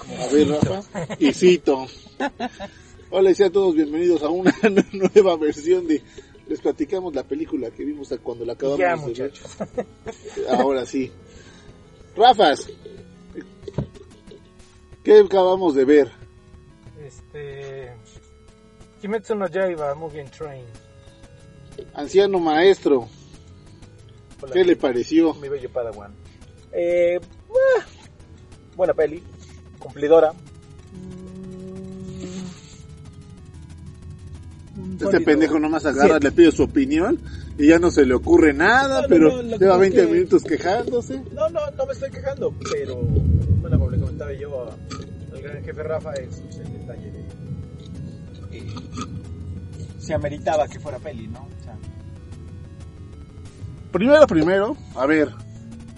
A ver, Rafa. Y cito. Hola y sean todos bienvenidos a una nueva versión de les platicamos la película que vimos cuando la acabamos Ya, de muchachos. ver. Ahora sí. Rafas. ¿Qué acabamos de ver? Este. Kimetsu no Yaiba, Moving Train. Anciano maestro, Hola, ¿qué le pareció? mi bello Padawan. Eh, ah, buena peli, cumplidora. Mm, Este pendejo nomás agarra, Sí. le pide su opinión y ya no se le ocurre nada, No, no, pero no, que lleva pasa 20 es que- minutos quejándose. No, no, no me estoy quejando, pero bueno, como le comentaba yo al gran jefe Rafa, es el detalle de. eh, se ameritaba que fuera peli, ¿no? O sea, Primero, primero, a ver,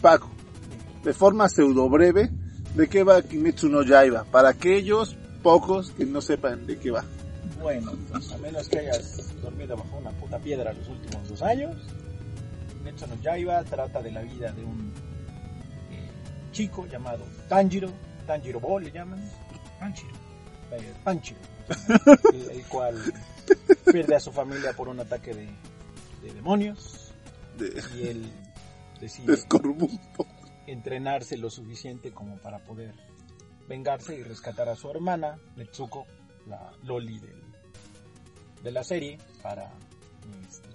Paco, de forma pseudo breve, ¿de qué va Kimetsu no Yaiba? Para aquellos pocos que no sepan de qué va. bueno, pues, a menos que hayas dormido bajo una puta piedra los últimos dos años, Kimetsu no Yaiba trata de la vida de un eh, chico llamado Tanjiro, Tanjiro Bo le llaman, Panchiro. eh, Panchiro, el, el cual pierde a su familia por un ataque de, de demonios De, y él de decide. entrenarse lo suficiente como para poder vengarse y rescatar a su hermana, Netsuko, la Loli del- de la serie, para este,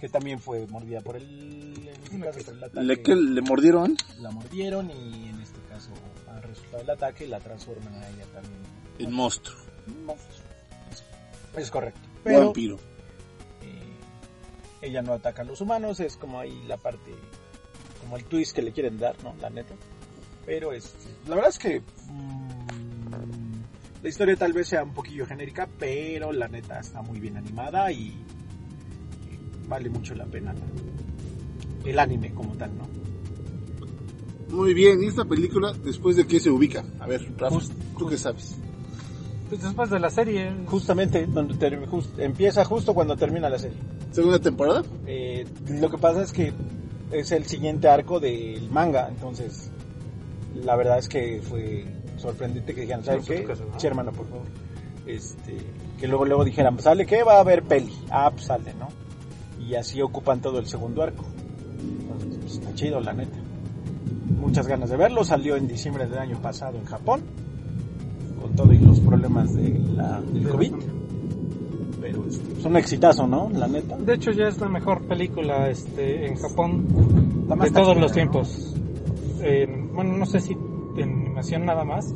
que también fue mordida por el, en este caso, por el ataque. ¿Le, que le mordieron? La mordieron y en este caso, al resultado del ataque, la transforman a ella también monstruo. en monstruo. Es, es correcto. Pero Vampiro. eh, ella no ataca a los humanos, es como ahí la parte, como el twist que le quieren dar, ¿no? La neta. Pero este, la verdad es que mm, la historia tal vez sea un poquillo genérica, pero la neta está muy bien animada y, y vale mucho la pena ¿no? el anime como tal, ¿no? Muy bien, ¿y esta película después de qué se ubica? A ver, Rafa, Just- ¿tú qué sabes? Pues después de la serie. Justamente donde ter- just- empieza justo cuando termina la serie. ¿Segunda temporada? Eh, lo que pasa es que es el siguiente arco del manga, entonces la verdad es que fue sorprendente que dijeran, ¿sabes No, qué? Sí, hermano, por favor. Este, que luego luego dijeran, ¿sale qué? Va a haber peli. Ah, pues sale, ¿no? Y así ocupan todo el segundo arco. Entonces, pues, está chido, la neta. Muchas ganas de verlo. Salió en diciembre del año pasado en Japón, con todo y los problemas de la, del COVID. Pero es un exitazo, ¿no? La neta. De hecho, ya es la mejor película este, en Japón La más de todos los ¿no? tiempos. En- bueno, no sé si en animación nada más,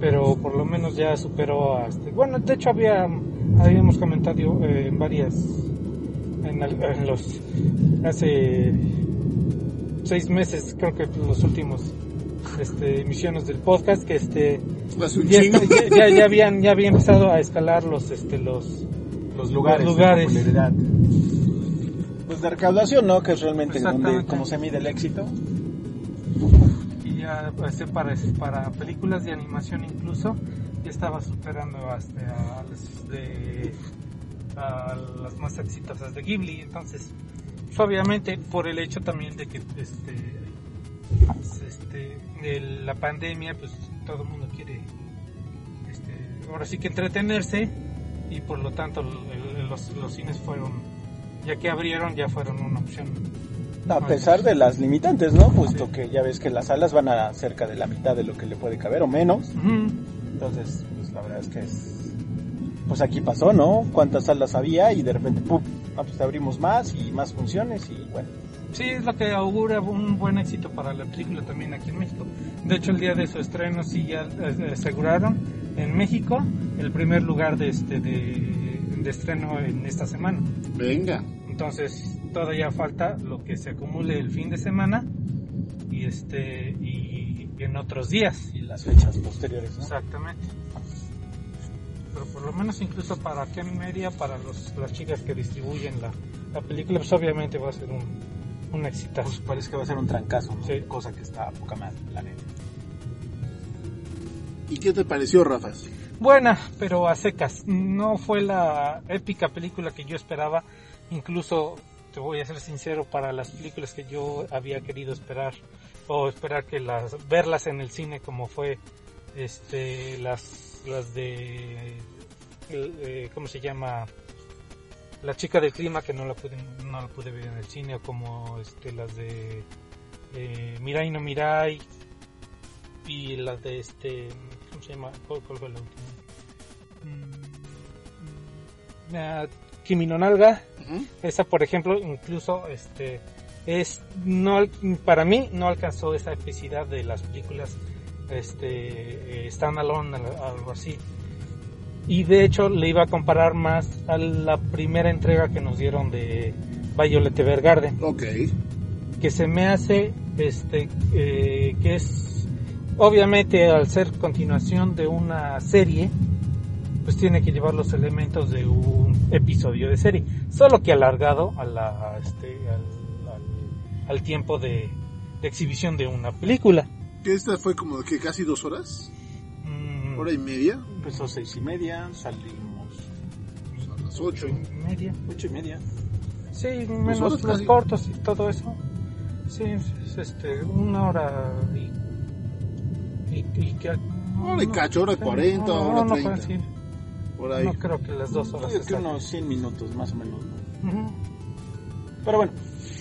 pero por lo menos ya superó a este. Bueno, de hecho había habíamos comentado eh, en varias en, en los hace seis meses, creo que los últimos este, emisiones del podcast que este ya- ya habían ya había empezado a escalar los este los los lugares, Los lugares. de popularidad. Pues de recaudación, ¿no? Que es realmente donde como se mide el éxito. y ya pues, para, para películas de animación incluso ya estaba superando hasta a las de a las más exitosas de Ghibli entonces pues, obviamente por el hecho también de que este pues, este de la pandemia pues todo el mundo quiere este, ahora sí que entretenerse y por lo tanto los, los cines fueron ya que abrieron ya fueron una opción A pesar de las limitantes, ¿no? Puesto que ya ves que las salas van a cerca de la mitad de lo que le puede caber o menos. Entonces, pues la verdad es que es... Pues aquí pasó, ¿no? Cuántas salas había y de repente, ¡pum! Ah, pues abrimos más y más funciones y bueno. Sí, es lo que augura un buen éxito para la película también aquí en México. De hecho, el día de su estreno sí ya eh, aseguraron en México el primer lugar de este de, de estreno en esta semana. Venga. Entonces, todavía falta lo que se acumule el fin de semana y este y, y en otros días. Y las fechas posteriores, ¿no? Exactamente. Pero por lo menos incluso para aquí en media, para los, las chicas que distribuyen la, la película, pues obviamente va a ser un, un exitazo. Pues parece que va a ser un trancazo, ¿no? Sí. Cosa que está a poca madre, la neta. ¿Y qué te pareció, Rafa? Buena, pero a secas. No fue la épica película que yo esperaba. Incluso, te voy a ser sincero, para las películas que yo había querido esperar, o esperar que las, verlas en el cine como fue este las las de eh, cómo se llama la chica del clima que no la pude no la pude ver en el cine o como este las de eh, Mirai no Mirai y las de este se llama cuál, cuál fue la última Mm, ah, Kimi no Nalga Ujú. esa por ejemplo incluso este es no para mí no alcanzó esa epicidad de las películas este eh, standalone al- algo así y de hecho le iba a comparar más a la primera entrega que nos dieron de Violet Evergarden Ok. que se me hace este eh, que es obviamente al ser continuación de una serie pues tiene que llevar los elementos de un episodio de serie. Solo que alargado a la este al, al- al tiempo de, de exhibición de una película. Que esta fue como que casi dos horas, Mm, hora y media, Empezó seis y media, salimos pues, a las ocho. y media. Ocho y media. sí menos los casi. cortos y todo eso. Sí es, este una hora y y, y que Hora y cacho, hora sí, 40, no, hora no, 30. sí. Por ahí. No creo que las dos horas. Creo que unos 100 minutos más o menos. ¿no? Ujú. Pero bueno,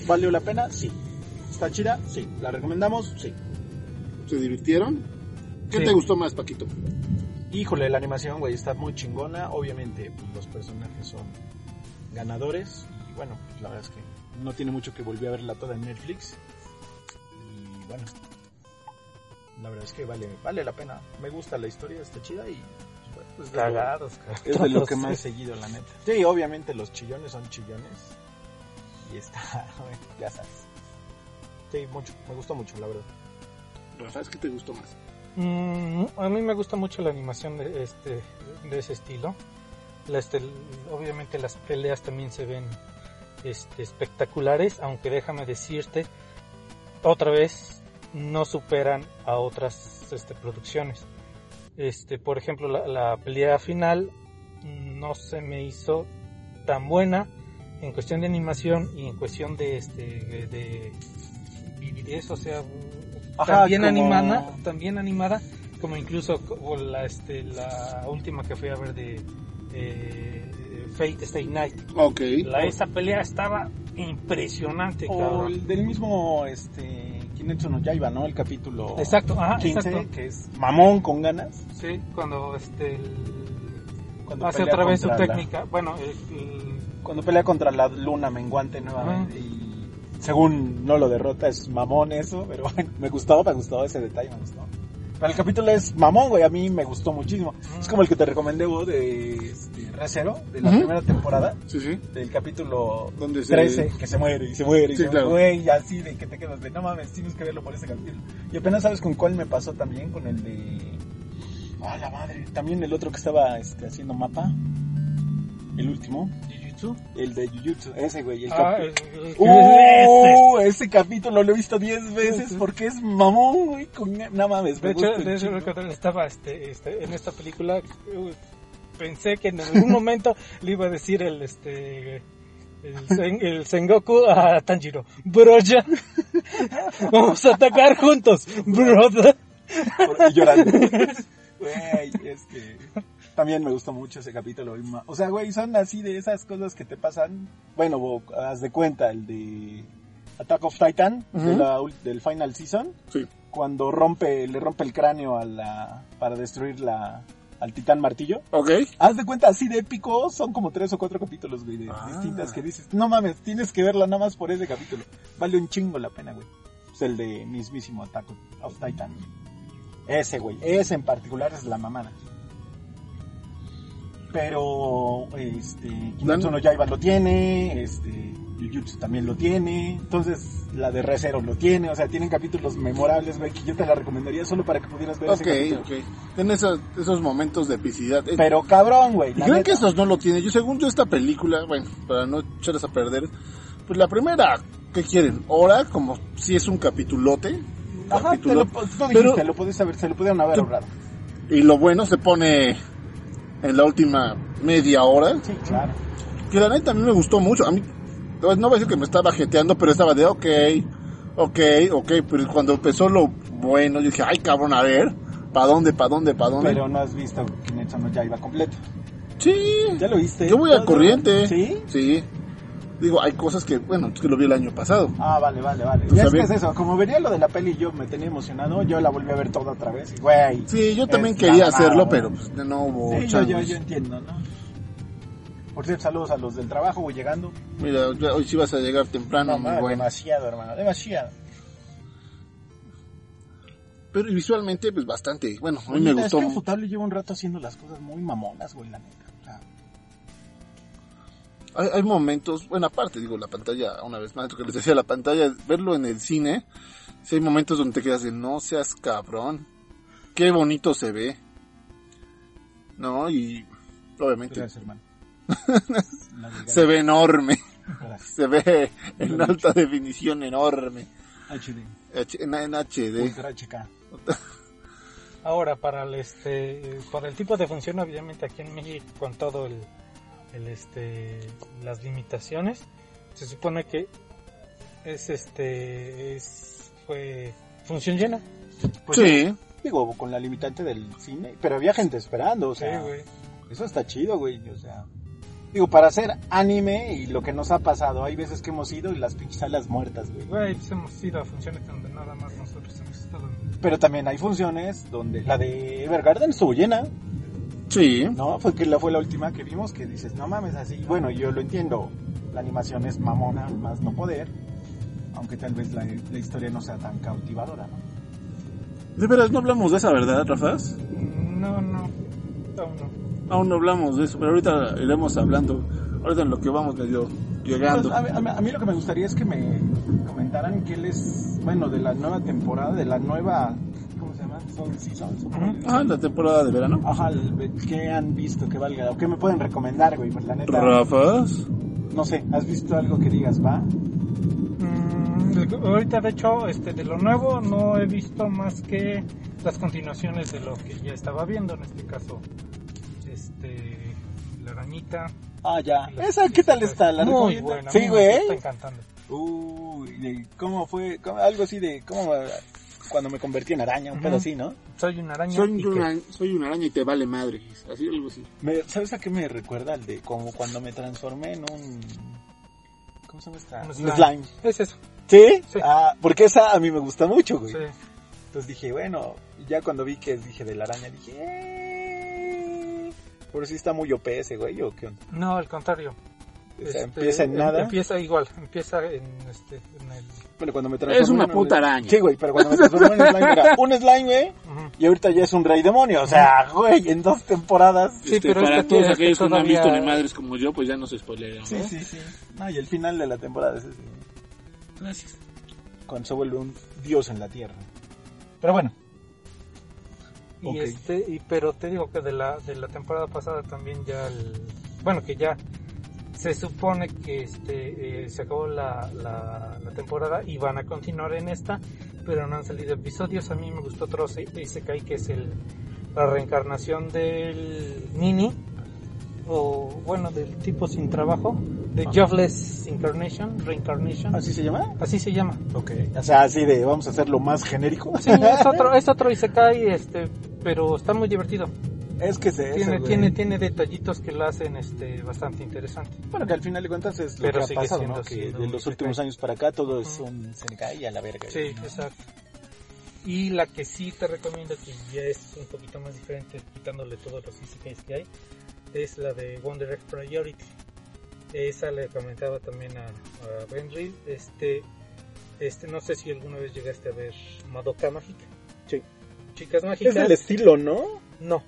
¿valió la pena? Sí. ¿Está chida? Sí. ¿La recomendamos? Sí. ¿Se divirtieron? ¿Qué Sí. te gustó más, Paquito? Híjole, la animación, güey, está muy chingona. Obviamente, pues, los personajes son ganadores. Y bueno, pues, la verdad es que no tiene mucho que volver a verla toda en Netflix. Y bueno, la verdad es que vale, vale la pena. Me gusta la historia, está chida y pues, bueno, es de lo- Cagados, cagados. Es de lo que más he seguido, la neta. Sí, obviamente los chillones son chillones. Y está, ya sabes. Sí, mucho, me gustó mucho, la verdad. Rafa, ¿qué te gustó más? Mm, a mí me gusta mucho la animación de este de ese estilo. La, este, obviamente las peleas también se ven este, espectaculares, aunque déjame decirte, otra vez no superan a otras este, producciones. Este, por ejemplo, la, la pelea final no se me hizo tan buena en cuestión de animación y en cuestión de este de, de vividez, o sea, Ajá, también como- animada, también animada, como incluso como la este la última que fui a ver de eh, Fate Stay Night. Ok. La esa pelea estaba impresionante, O cabrón. el del mismo, este, Kimetsu no Yaiba, ¿no? El capítulo Exacto, ajá, 15, exacto. que es mamón con ganas. Sí, cuando este el- Cuando hace otra vez su contra la- técnica, bueno, el- el- cuando pelea contra la luna menguante nuevamente y según no lo derrota es mamón eso, pero bueno, me gustó, me gustó ese detalle, me gustó. Pero el capítulo es mamón, güey, a mí me gustó muchísimo. Es como el que te recomendé, vos, de este, Recero, de la primera temporada, Sí, sí. del capítulo Donde se... 13, que se muere y se muere y se claro. muere, y así de que te quedas de no mames, tienes que verlo por ese capítulo. Y apenas sabes con cuál me pasó también, con el de. Ah, la madre. También el otro que estaba este, haciendo mapa. El último. Jujutsu. El de Jujutsu. Ese, güey. El Ah, capi- el- el- ¡Uh! ese capítulo lo he visto 10 veces porque es mamón, güey. Con... No mames, me De hecho, de hecho, estaba este, este, en esta película. Pensé que en algún momento le iba a decir el este el, Sen- el Sengoku a Tanjiro. Bro, ya. Vamos a atacar juntos, brother. Llorando. Güey, es que también me gustó mucho ese capítulo. O sea, güey, son así de esas cosas que te pasan. Bueno, bo- haz de cuenta, el de Attack of Titan, de Ujú. la ul- del final season, Sí. cuando rompe, le rompe el cráneo a la, para destruir la, al titán martillo. Ok. Haz de cuenta, así de épico, son como tres o cuatro capítulos, güey, de Ah. distintas que dices, no mames, tienes que verla nada más por ese capítulo. Vale un chingo la pena, güey. Es el de mismísimo Attack of Titan. Ese, güey, ese en particular es la mamada. Pero, este, Kimetsu no Yaiba lo tiene, este, Jujutsu también lo tiene, entonces la de Recero lo tiene, o sea, tienen capítulos memorables, güey, que yo te la recomendaría solo para que pudieras ver Ok, ese capítulo. ok. Tiene esos, esos momentos de epicidad. Eh, Pero cabrón, güey. ¿Y la creen neta. que estos no lo tiene? Yo, según yo, esta película, bueno, para no echarles a perder, pues la primera, ¿qué quieren? ¿Hora? Como si es un capitulote. Ajá, te lo, tú dijiste, Pero- lo pudiste haber, se lo pudieron haber ahorrado. Y lo bueno se pone en la última media hora. Sí, claro. Que la neta a mí me gustó mucho. A mí, no no voy a decir que me estaba jeteando, pero estaba de ok, ok, ok. Pero cuando empezó lo bueno, yo dije, ay cabrón, a ver, ¿Pa dónde, pa dónde, pa dónde? Pero no has visto Kimetsu no Yaiba completo. Sí, ¿Ya lo viste? yo voy ¿Todo? corriente. ¿Sí? Sí. Digo, hay cosas que, bueno, es que lo vi el año pasado. Ah, vale, vale, vale. Ya es que es eso, como venía lo de la peli y yo me tenía emocionado, yo la volví a ver toda otra vez y güey. Sí, yo también Es quería mamada, hacerlo, güey. pero pues, no hubo Sí, yo, yo, yo entiendo, ¿no? Por cierto, saludos a los del trabajo, voy llegando. Mira, hoy sí vas a llegar temprano, No, demasiado, hermano, demasiado. Pero visualmente, pues bastante. Bueno, a mí Oye, me Es gustó. que Ufotable lleva un rato haciendo las cosas muy mamonas, güey, la neta. Hay, hay momentos, bueno, aparte, digo, la pantalla, una vez más, lo que les decía, la pantalla, verlo en el cine, si hay momentos donde te quedas de, no seas cabrón, qué bonito se ve. ¿No? Y obviamente gracias, hermano. Se ve enorme, Gracias. se ve en alta definición enorme, HD. H- en, en HD. Ultra HK. Ahora, para el, este, para el tipo de función, obviamente aquí en México, con todo el, el, este, las limitaciones, se supone que es este, es, fue función llena. Pues sí, Digo, con la limitante del cine, pero había gente esperando, o sea, eso está chido, güey, o sea. Digo, para hacer anime y lo que nos ha pasado, hay veces que hemos ido y las pinches salas muertas, güey. Güey, pues hemos ido a funciones donde nada más nosotros hemos estado. Pero también hay funciones donde la de Evergarden estuvo llena, sí. ¿no? Fue que la fue la última que vimos que dices, no mames, así. Bueno, yo lo entiendo, la animación es mamona, más no poder, aunque tal vez la, la historia no sea tan cautivadora, ¿no? De veras, no hablamos de esa, ¿verdad, Rafas? No, no, aún no. Aún no hablamos de eso, pero ahorita iremos hablando. Ahorita en lo que vamos medio llegando. Pues, a, mí- a mí- a mí lo que me gustaría es que me comentaran qué les, bueno, de la nueva temporada, de la nueva, seasons. Ah, la temporada de verano. Ajá, ¿qué han visto que valga? ¿O qué me pueden recomendar, güey? Pues la neta, Rafas. no sé, ¿has visto algo que digas, va? Mm, ahorita, de hecho, este, de lo nuevo no he visto más que las continuaciones de lo que ya estaba viendo, en este caso, este, la arañita. Ah, ya. ¿Esa qué tal está? ¿La Muy buena. Sí, güey. Me está encantando. Uy, ¿de ¿cómo fue? ¿Cómo- algo así de, ¿cómo? Cuando me convertí en araña, un Ujú. pedo así, ¿no? Soy una araña. Soy y que- una, soy una araña y te vale madre. Así algo así. Me- ¿Sabes a qué me recuerda? El de como cuando me transformé en un... ¿Cómo se llama esta? Un slime. slime. Es eso. ¿Sí? Sí. Ah, porque esa a mí me gusta mucho, güey. Sí. Entonces dije, bueno, ya cuando vi que dije de la araña, dije, eh, pero sí está muy OP ese güey, ¿o qué onda? No, al contrario. Este, empieza en nada. Empieza igual. Empieza en, este, en el. Bueno, cuando me transformé Es una en un- puta araña. Sí, güey, pero cuando me transformé en slime era un slime, güey, y ahorita ya es un rey demonio. O sea, güey, en dos temporadas. Sí, Este, pero para este todos aquellos que no han visto ni madres como yo, pues ya no se spoilean. Sí, sí, sí. No, y el final de la temporada es ese. Gracias. Cuando se vuelve un dios en la tierra. Pero bueno. Y este, y, pero te digo que de la, de la temporada pasada también ya el, bueno que ya se supone que este eh, se acabó la, la, la temporada y van a continuar en esta, pero no han salido episodios. A mí me gustó otro se- Isekai que es el la reencarnación del Nini o bueno del tipo sin trabajo, de Ah. Jobless Incarnation, Reincarnation. ¿Así se llama? Así se llama. Ok. O sea, así de, vamos a hacerlo más genérico. Sí, es otro, es otro Isekai, este, pero está muy divertido. Es que se tiene, tiene, tiene detallitos que lo hacen este, bastante interesante. Bueno, que al final de cuentas es lo Pero que ha pasado, siendo ¿no? Que de los últimos años para acá todo es un Senegai a la verga. Sí, exacto. Y la que sí te recomiendo, que ya es un poquito más diferente, quitándole todos los isekais que hay, es la de One Direct Priority. Esa le comentaba también a, a Benry. Este, este, no sé si alguna vez llegaste a ver Madoka Mágica. Sí. Chicas mágicas. Es del estilo, ¿no? No.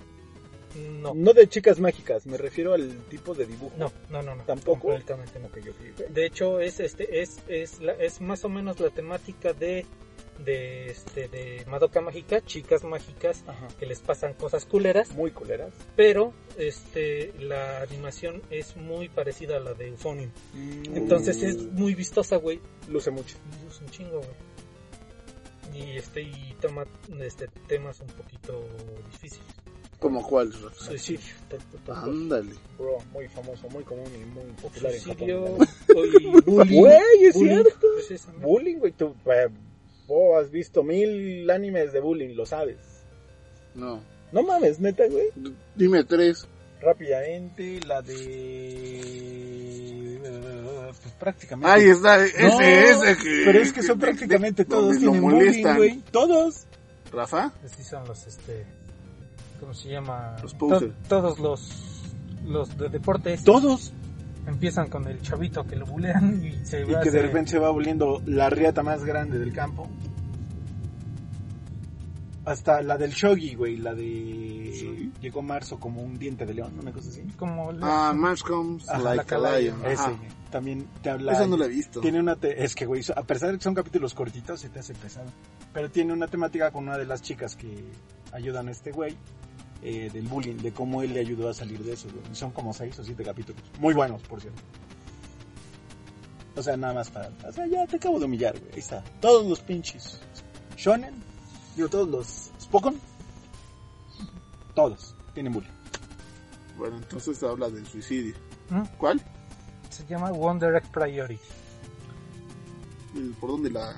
No. No de chicas mágicas, me refiero al tipo de dibujo. No, no, no, no. ¿Tampoco? Completamente no. De hecho, es este es es la- es más o menos la temática de de este de Madoka Mágica, chicas mágicas Ajá. que les pasan cosas culeras, Muy coleras. pero este la animación es muy parecida a la de Euphonium. Entonces es muy vistosa, güey. Luce mucho. Es un chingo, güey. Y este y toma este temas un poquito difíciles. ¿Como cuál? Rafa? Suicidio. Ándale. Bro, muy famoso, muy común y muy popular en Suicidio Japón. y bullying. Güey, es Bullying, cierto. precisamente. Bullying, güey. Tú eh, vos has visto mil animes de bullying, lo sabes. No. No mames, neta, güey. Dime tres. Rápidamente, la de... Pues prácticamente... Ahí está, ese, No, ese que... Pero es que son prácticamente todos tienen bullying, güey. Todos. ¿Rafa? Así son los, este, ¿cómo se llama? Los. To- todos los, los de deportes Todos. empiezan con el chavito que lo bulean y se Y va que de repente se va volviendo la riata más grande del campo. Hasta la del Shogi, güey, la de... ¿Shogi? Llegó marzo como un diente de león, una cosa así. como el- Ah, March comes Ajá, like la a lion. Lion. Ese. También te habla... Esa no la he visto. Tiene una... te- Es que, güey, a pesar de que son capítulos cortitos, se te hace pesado. Pero tiene una temática con una de las chicas que ayudan a este güey. Eh, del bullying, de cómo él le ayudó a salir de eso, güey. Son como seis o siete capítulos. Muy buenos, por cierto. O sea, nada más para... O sea, ya te acabo de humillar, güey. Ahí está. Todos los pinches. Shonen. Digo, todos los... Spokon. Todos. Tienen bullying. Bueno, entonces habla del suicidio. ¿Mm? ¿Cuál? se llama Wonder Egg Priority. ¿Y ¿Por dónde la,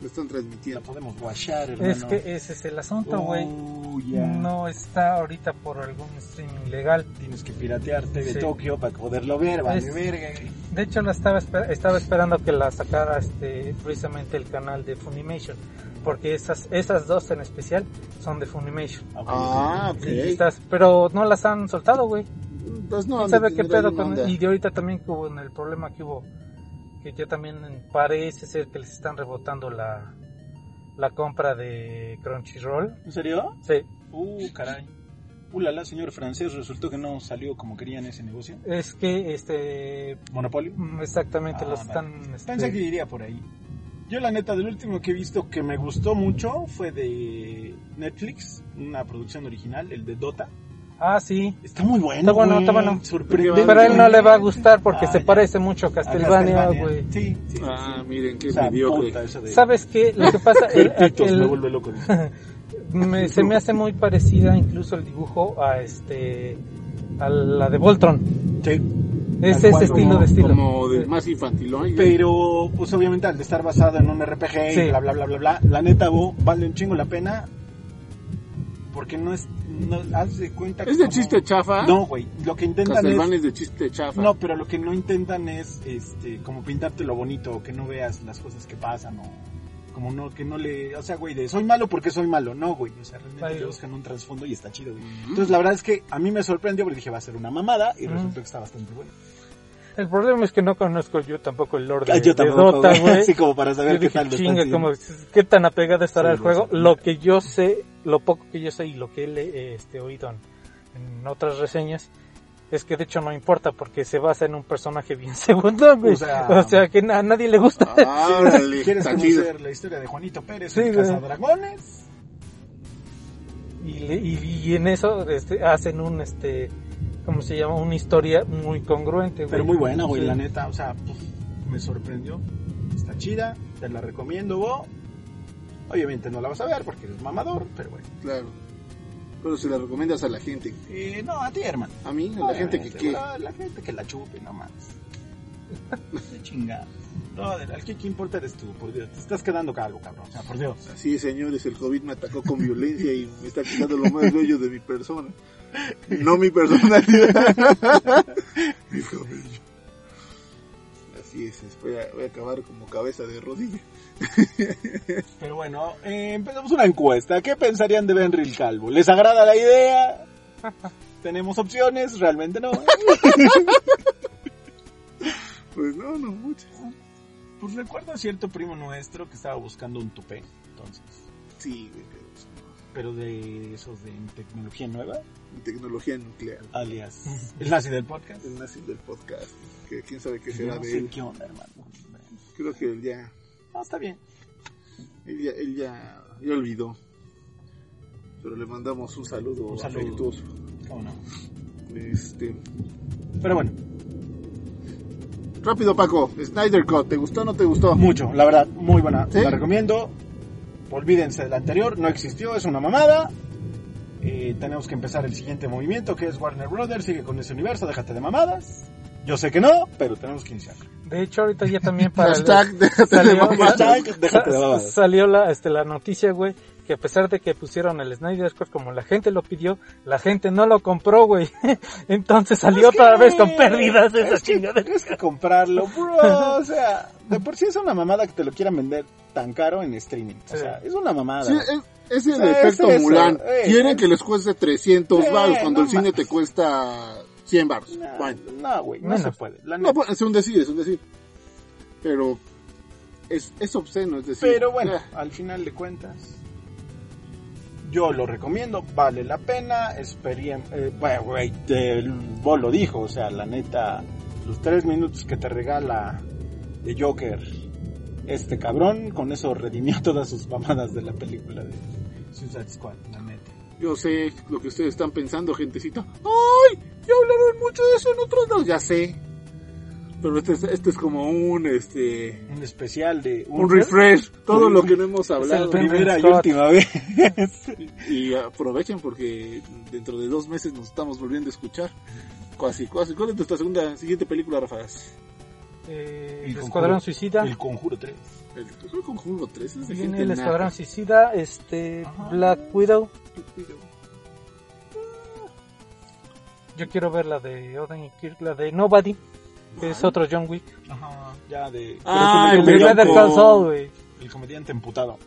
la están La transmitiendo? podemos guachar, hermano. Es que ese es el asunto, güey. Oh, ya. No está ahorita por algún streaming legal. Tienes que piratearte de Sí. Tokio para poderlo ver, vale, Es- verga. De hecho, la estaba, esper- estaba esperando que la sacara este, precisamente el canal de Funimation. Porque esas, esas dos en especial son de Funimation. Ok, Ah, ok. Sí, estás- pero no las han soltado, güey. Pues no, ¿Quién sabe qué pedo con. Y de ahorita también que hubo en el problema que hubo, que ya también parece ser que les están rebotando la, la compra de Crunchyroll. ¿En serio? Sí, Uh, caray. Uh, la, la, señor francés, resultó que no salió como querían ese negocio. es que este Monopolio. mm, exactamente Ah, los vale. están este, Pensé que iría por ahí. Yo la neta, del último que he visto que me gustó mucho fue de Netflix, una producción original, el de Dota. Ah, sí. Está muy bueno. Está bueno, güey. está bueno. Sorprendente. Pero a él no le va a gustar porque Ah, se ya. parece mucho a Castlevania, güey. Sí, sí, sí, Ah, sí. miren, qué O sea, mediocre. de- ¿Sabes qué? Lo que pasa el- Cuerpitos, aquel- me vuelve loco. me- se me hace muy parecida incluso el dibujo a este a la de Voltron. Sí. Es ese estilo como, de estilo. Como de Sí. más infantilón. Pero, pues obviamente al de estar basado en un RPG Sí. y bla, bla, bla, bla, bla, la neta, bo, vale un chingo la pena. Porque no es, no, haz de cuenta que ¿Es de como- chiste chafa? No, güey, lo que intentan es... es de chiste chafa. No, pero lo que no intentan es, este, como pintarte lo bonito, o que no veas las cosas que pasan, o como no, que no le, o sea, güey, de soy malo porque soy malo, no, güey, o sea, realmente Ay, buscan un trasfondo y está chido, güey. Entonces, la verdad es que a mí me sorprendió porque dije va a ser una mamada y resultó que está bastante bueno. El problema es que no conozco yo tampoco el lore de, Ah, yo de tampoco, Dota, güey, así como para saber Yo qué dije, tal lo están chinga, haciendo. como, qué tan apegado estará Sí, el juego. Lo que yo sé, lo poco que yo sé y lo que he le- este, oído en, en otras reseñas, es que de hecho no importa porque se basa en un personaje bien segundo, güey. O sea- O sea, que a nadie le gusta. Ah, órale, ¿Quieres conocer chido. la historia de Juanito Pérez, Sí, el cazadragones? Y, le- y, y en eso este, hacen un, este, ¿cómo se llama? Una historia muy congruente, güey. Pero muy buena, güey, Sí. la neta, o sea, me sorprendió. Está chida, te la recomiendo, bo. Obviamente no la vas a ver porque eres mamador, pero bueno. Claro. Pero se la recomiendas a la gente. Eh, no, a ti, hermano. A mí, a la gente que quiere. La, la gente que la chupe, nomás. De chingada. No, al que, ¿qué importa eres tú? Por Dios, te estás quedando calvo, cabrón. O sea, por Dios. Así es, señores, el COVID me atacó con violencia y me está quitando lo más bello de mi persona. No mi personalidad. mi cabello. Así es, voy a, voy a acabar como cabeza de rodilla. Pero bueno, eh, empezamos una encuesta. ¿Qué pensarían de Benry el Calvo? ¿Les agrada la idea? ¿Tenemos opciones? Realmente no. Pues no, no mucho. Pues recuerdo a cierto primo nuestro que estaba buscando un tupé, entonces. Sí, pero de esos de tecnología nueva, no. tecnología nuclear. alias el nazi del podcast. El nazi del podcast. Que quién sabe qué será no de sé él. qué onda, hermano. Creo que él ya, No, está bien. él ya, él ya, ya olvidó. Pero le mandamos un saludo, Un saludo. afectuoso. ¿Cómo no? Este, Pero bueno, rápido Paco, Snyder Cut, ¿te gustó o no te gustó? mucho, la verdad, muy buena. ¿Sí? La recomiendo. Olvídense del anterior, no existió, es una mamada. Eh, tenemos que empezar el siguiente movimiento que es Warner Brothers, sigue con ese universo, déjate de mamadas. Yo sé que no, pero tenemos que iniciar. De hecho, ahorita ya también para... el- Hashtag, déjate de salió, mamadas. Hashtag, déjate de mamadas. salió la, este, la noticia, güey, que a pesar de que pusieron el Snyder Cut como la gente lo pidió, la gente no lo compró, güey. Entonces salió Es que- otra vez con pérdidas esa es que. Tienes que comprarlo, bro. O sea, de por sí es una mamada que te lo quieran vender tan caro en streaming. O Sí. sea, es una mamada. Sí, es, es el O sea, efecto es Mulan. eh, Quieren que les cueste 300 Sí, baros cuando no el cine te cuesta 100 baros. No, Bueno, no, güey, no se puede. La no, pues, es un decir, es un decir. Pero es, es obsceno, es decir. Pero bueno, eh, al final de cuentas, yo lo recomiendo, vale la pena. Experien eh, bueno, güey, vos lo dijo, o sea, la neta, los tres minutos que te regala de Joker, este cabrón, con eso redimió todas sus mamadas de la película de Suicide Squad, la neta. Yo sé lo que ustedes están pensando, gentecita. ¡Ay! Ya hablaron mucho de eso en otros lados. Ya sé. Pero este es, este es como un, este... Un especial de Un refresh. Todo lo que no hemos hablado. Primera y última vez. Y aprovechen porque dentro de dos meses nos estamos volviendo a escuchar. Casi, casi. ¿Cuál es nuestra segunda, siguiente película, Rafa? Eh, El. Escuadrón Suicida. El Conjuro 3. El, el Conjuro 3 es de Viene gente el. Escuadrón Suicida, este, Ajá. Black Widow. Yo quiero ver la de Oden Kirk, la de Nobody, es otro John Wick. Ajá, ya de... Ah, el de Better Call Saul, güey. el comediante emputado.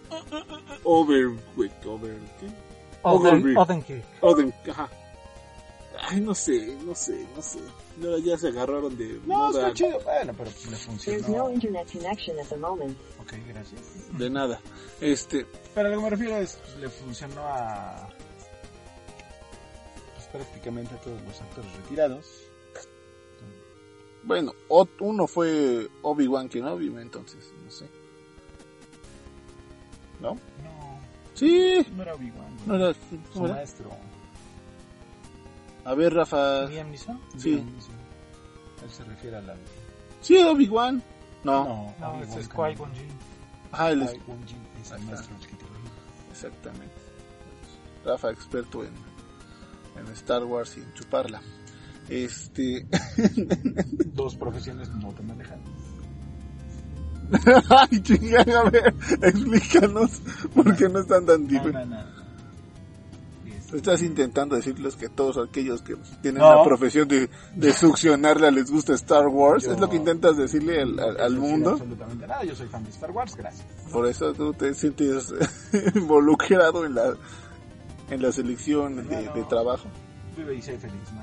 Overwick, over... ¿qué? Oden, Oden- Oden ajá. Ay, no sé, no sé, no sé. No, ya se agarraron de No, moda. está chido. Bueno, pero le There's funcionó. no internet connection at the moment. Ok, gracias. De nada. Este, Pero a lo que me refiero es, pues, le funcionó a... Pues prácticamente a todos los actores retirados. Bueno, ot- uno fue Obi-Wan Kenobi, entonces, no sé. ¿No? No, Sí, no era Obi-Wan. no era, Su maestro. A ver, Rafa. Liam Neeson. Sí. Él se refiere a la... Sí, Obi-Wan. No. No, ese es. Qui-Gon Jinn. Ah, él es- Qui-Gon Jinn es el maestro. Exactamente. Rafa, experto en, en Star Wars y en chuparla. Este. Dos profesiones no te manejan. Ay, chingada, a ver, explícanos por qué no están tan No, diferentes. no, no. Este, Estás intentando decirles que todos aquellos que tienen No. la profesión de, de succionarla les gusta Star Wars. Yo- ¿Es lo que intentas decirle al, al- no al mundo? Absolutamente nada. Yo soy fan de Star Wars, gracias. Por eso tú te sientes involucrado en la en la selección de, de trabajo. Vive y sé feliz, no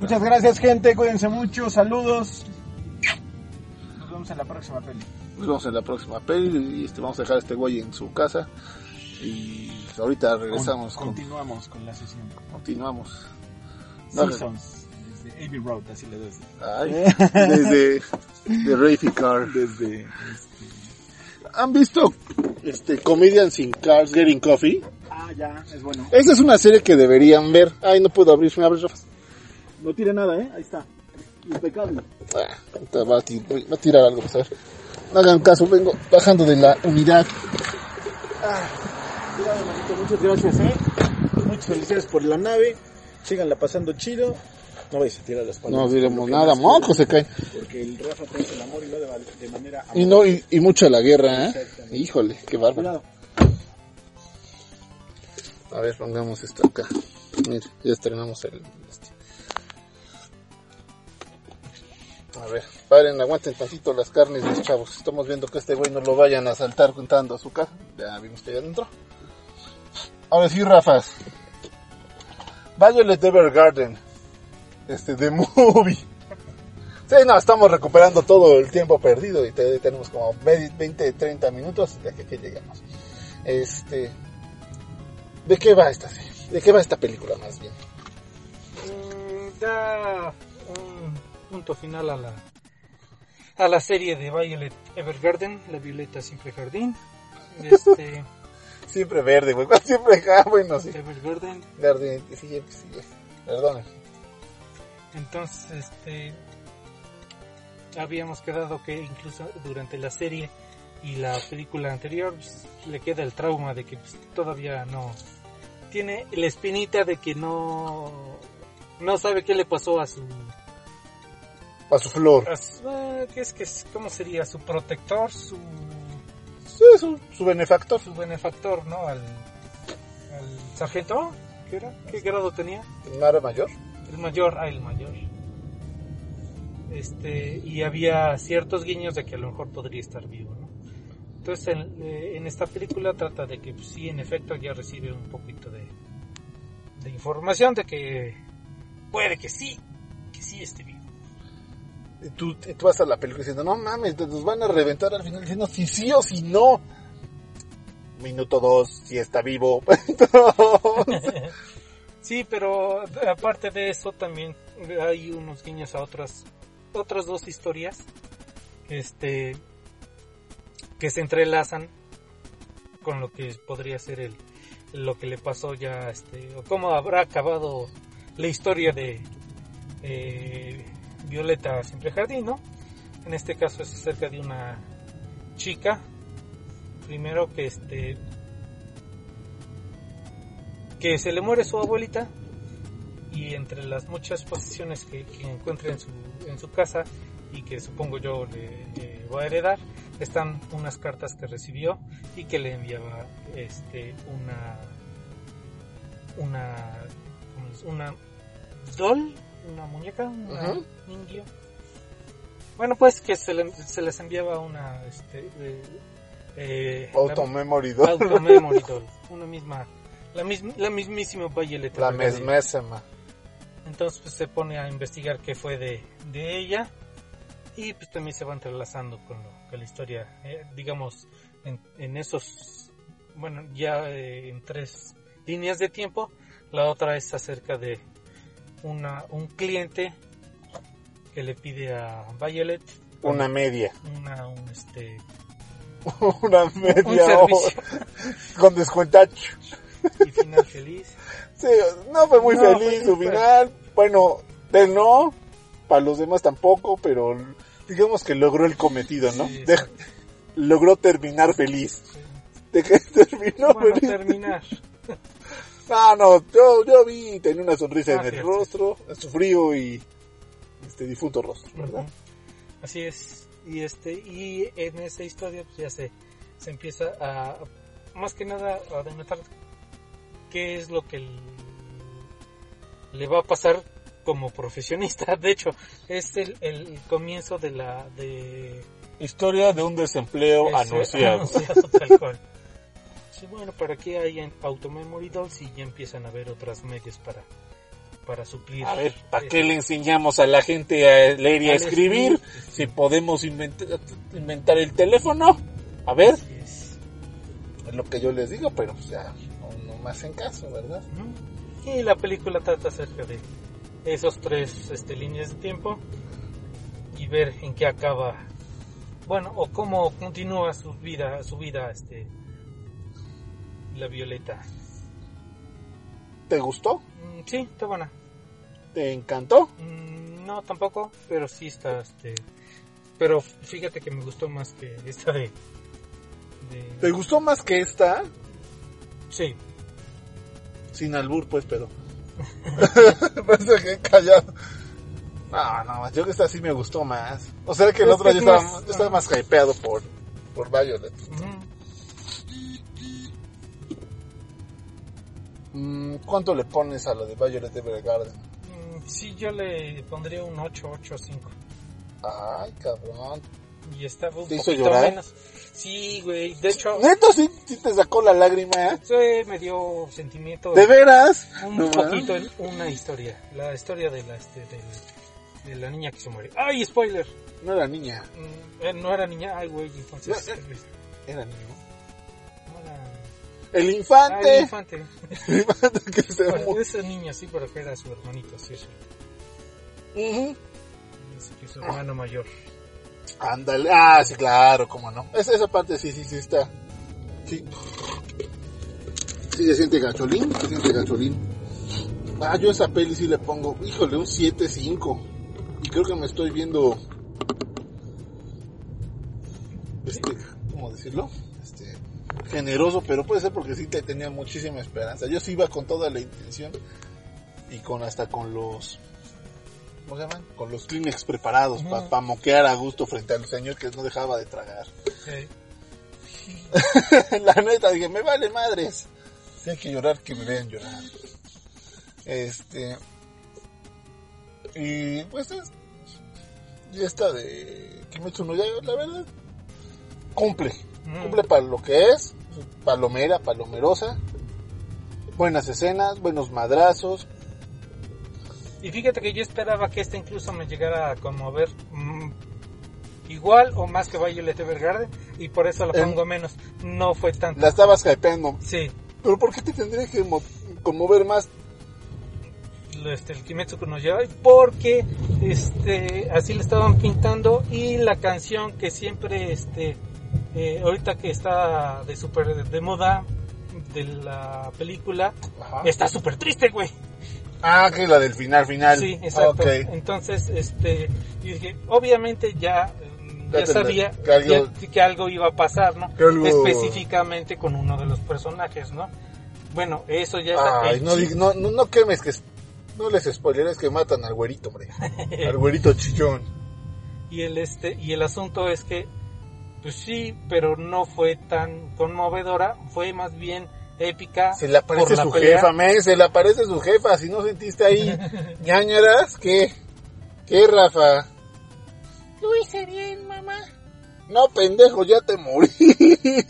Muchas gracias, gente. Cuídense mucho. Saludos. Nos vemos en la próxima peli. Nos vemos en la próxima peli y este, vamos a dejar a este güey en su casa. Y ahorita regresamos. Con- con- continuamos con la sesión. continuamos. No, Seasons. Desde Abbey Road, así le des. Ay, desde de Rafi Car. Desde. este, ¿Han visto este Comedians in Cars Getting Coffee? Ah, ya, es bueno. Esta es una serie que deberían ver. Ay, no puedo abrir, me abres, Rafa. No tire nada, ¿eh? Ahí está. Impecable. Ah, va, a ti- va a tirar algo, pues, a ver. No hagan caso, vengo bajando de la unidad. Cuidado, manito, muchas gracias, ¿eh? Muchas felicidades por la nave. Síganla pasando chido. No vais a tirar las No palabras. diremos Porque nada, moco se cae. Porque el Rafa piensa el amor y lo de, de manera Y no, y, y mucha la guerra, ¿eh? Híjole, qué bárbaro. A ver, pongamos esto acá. Mira, ya estrenamos el... este. A ver, paren, aguanten tantito las carnes, mis chavos. Estamos viendo que este güey no lo vayan a saltar contando a su casa. Ya vimos que ya entró. Ahora sí, Rafas. Violet Evergarden. Este, The Movie. Sí, no, estamos recuperando todo el tiempo perdido y te- tenemos como 20, 30 minutos de que, que llegamos. Este, ¿de qué va esta serie? ¿De qué va esta película más bien? Mm, da punto final a la a la serie de Violet Evergarden, la Violeta Siempre Jardín. Este, Siempre verde, güey. Siempre, ah, bueno, sí. Evergarden. Garden, sí, sí, sí. Perdón. Entonces, este, habíamos quedado que incluso durante la serie y la película anterior pues, le queda el trauma de que pues, todavía no tiene la espinita de que no no sabe qué le pasó a su, A su flor. a su- ah, ¿qué es que es cómo sería su protector su Sí, su, su benefactor. su benefactor, ¿no? Al, al sargento, ¿qué era? ¿Qué grado tenía? ¿No era mayor? El mayor, ah, el mayor. Este, y había ciertos guiños de que a lo mejor podría estar vivo, ¿no? Entonces, en, eh, en esta película trata de que pues, sí, en efecto, ya recibe un poquito de, de información de que puede que sí, que sí esté vivo. Tú, tú vas a la película diciendo, no mames, nos van a reventar al final diciendo si sí o si no. Minuto dos, si está vivo. Sí, pero aparte de eso también hay unos guiños a otras otras dos historias este que se entrelazan con lo que podría ser el lo que le pasó ya este o cómo habrá acabado la historia de eh, Violeta Simple Jardín, ¿no? En este caso es acerca de una chica primero que este que se le muere su abuelita y entre las muchas posesiones que, encuentra en su, en su casa y que supongo yo le, le va a heredar están unas cartas que recibió y que le enviaba este una una una doll una muñeca una Ujú. niño bueno pues que se, le- se les enviaba una este eh, eh, la- Automemory doll. Auto Memory Doll, una misma, la, misma, la mismísima Violet La mesmésima. Entonces pues, se pone a investigar qué fue de, de ella y pues también se va entrelazando con, lo, con la historia, eh, digamos, en, en esos, bueno, ya eh, en tres líneas de tiempo. La otra es acerca de una, un cliente que le pide a Violet Una media. una, un, este, Una un media. Con descuentacho. y final feliz. Sí, no fue muy No, feliz su final. Bueno, de no, para los demás tampoco, pero digamos que logró el cometido, ¿no? Sí, De- logró terminar feliz. ¿De qué terminó Bueno, feliz? terminar. No, no, yo, yo vi, tenía una sonrisa Ah, en el sí, sí. rostro, su frío y este difunto rostro, ¿verdad? Así es. Y este y en esa historia pues ya se, se empieza a más que nada a denotar qué es lo que le va a pasar como profesionista. De hecho, es el, el comienzo de la de Historia de un desempleo ese anunciado. anunciado tal cual. Sí, bueno, para qué hay en Automemory Dolls y ya empiezan a haber otras medios para para suplir. A ver, ¿para ese- qué le enseñamos a la gente a leer y a escribir? escribir. Si podemos inventar, inventar el teléfono. A ver, es. es lo que yo les digo, pero pues ya no, no me hacen caso, ¿verdad? Y la película trata acerca de esos tres este, líneas de tiempo y ver en qué acaba, bueno, o cómo continúa su vida, su vida, este, la Violeta. ¿Te gustó? Mm, sí, está buena. ¿Te encantó? Mm, no, tampoco, pero sí está, este, pero fíjate que me gustó más que esta de, de- ¿Te gustó más que esta? sí, Sin albur, pues, pero. Parece que he callado. No, no, yo que esta sí me gustó más. O sea que el Es otro que yo es estaba, más- yo estaba más hypeado por, por Violet. ¿Cuánto le pones a lo de Violet Evergarden? Mm, sí, yo le pondría un 8, 8, 5. Ay, cabrón. Y estaba un ¿Te hizo llorar? menos. Sí, güey. De hecho, Neto sí, sí te sacó la lágrima, ¿eh? sí me dio sentimiento. ¿De veras? un No, poquito en una historia. La historia de la, este, de, de la niña que se muere. ¡Ay, spoiler! No era niña, Mm, eh, no era niña. Ay, güey, entonces. No, eh. era niño. El Ah, infante. el infante. El infante que se Bueno, ese niño sí, pero que era su hermanito, sí, sí. Ese que es su hermano mayor. Ándale, ah, sí, claro, cómo no. Esa, esa parte sí, sí, sí está. Sí. Sí, se siente gacholín, se siente gacholín. Ah, yo esa peli sí le pongo, híjole, un 7-5. Y creo que me estoy viendo. Este, ¿cómo decirlo? Generoso, pero puede ser porque sí te tenía muchísima esperanza. Yo sí iba con toda la intención y con hasta con los ¿cómo se llaman? Con los Kleenex preparados para moquear a gusto frente al señor que no dejaba de tragar. La neta, dije, me vale madres. Si hay que llorar, que me vean llorar. Este. Y pues es. Y esta de Kimetsu no Yaiba, la verdad, cumple. Mm. Cumple para lo que es. Palomera, palomerosa. Buenas escenas, buenos madrazos. Y fíjate que yo esperaba que este incluso me llegara a conmover mm, igual o más que Violet Evergarden y por eso la En- pongo menos. No fue tanto. La estabas hypeando. Sí, Pero ¿por qué te tendría que mo- conmover más? este, el Kimetsu no lleva porque este así le estaban pintando y la canción que siempre este eh, ahorita que está de super de moda de la película Ajá. está súper triste güey Ah, que la del final, final. sí exacto entonces este yo dije obviamente ya mm, Ya sabía que algo- ya- que algo iba a pasar no algo- específicamente con uno de los personajes no bueno eso ya está Ay, no, no, no quemes que... No les spoileres que matan al güerito, hombre. al güerito chillón. y el este y el asunto es que pues sí pero no fue tan conmovedora fue más bien épica Se le aparece por la su pelea. jefa, men, se le aparece su jefa. Si no sentiste ahí ñañaras, ¿qué? ¿Qué, Rafa? Lo hice bien, mamá. No, pendejo, ya te moriste.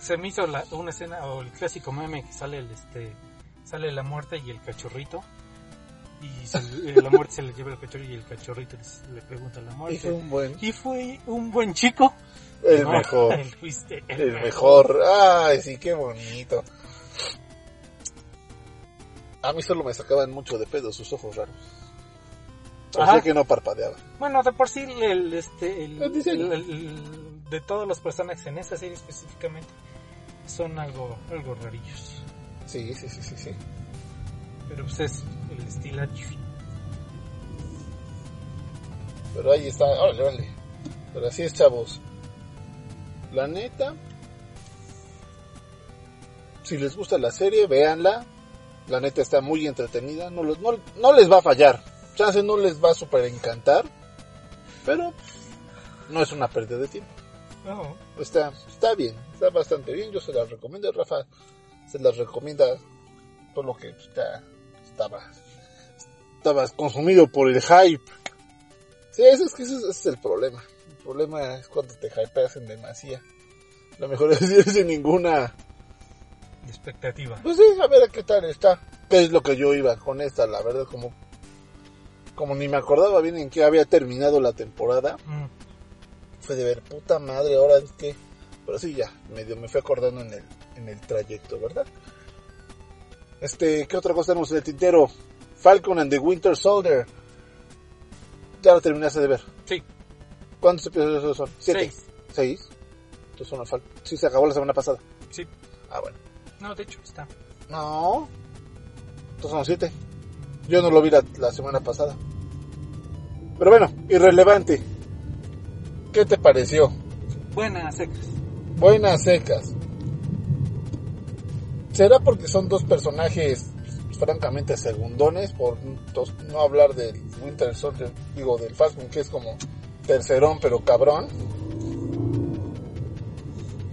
se me hizo la- una escena o el clásico meme que sale el este sale la muerte y el cachorrito y se- eh, la muerte se le lleva el cachorrito y el cachorrito le, pregunta a la Y fue muerte un buen... y fue un buen chico El No, mejor. fuiste el, El mejor. Ay, sí, qué bonito. A mí solo me sacaban mucho de pedo sus ojos raros. Ajá. Parecía que no parpadeaba. Bueno, de por sí, el, este, el, El diseño. el- el- de todos los personajes en esta serie específicamente son algo, algo rarillos. Sí, sí, sí, sí, sí. Pero pues es el estilo Pero ahí está, órale, órale. Pero así es, chavos. La neta. Si les gusta la serie, véanla. La neta está muy entretenida. No, los- no, no les va a fallar. Chance no les va a super encantar. Pero no es una pérdida de tiempo. Oh, Está, está bien, está bastante bien. Yo se las recomiendo. Rafa se las recomienda por lo que ya estaba, estaba consumido por el hype. Sí, ese es ese es, ese es el problema. El problema es cuando te hypeas en demasía. Lo mejor es ir sin ninguna. expectativa. Pues sí, a ver a qué tal está. Que es lo que yo iba con esta, la verdad, como. Como ni me acordaba bien en qué había terminado la temporada. Mm. fue de ver puta madre ahora es que pero sí ya medio me fui acordando en el en el trayecto verdad este qué otra cosa tenemos en el tintero Falcon and the Winter Soldier ya lo terminaste de ver Sí, ¿cuántos episodios son? siete seis. seis entonces son Fal- sí se acabó la semana pasada Sí. ah bueno No, de hecho está. no entonces son siete yo no lo vi la, la semana pasada pero bueno irrelevante ¿qué te pareció? Buenas secas. Buenas secas. ¿Será porque son dos personajes pues, francamente segundones? Por no hablar del Winter Soldier, digo del Falcon, que es como tercerón pero cabrón.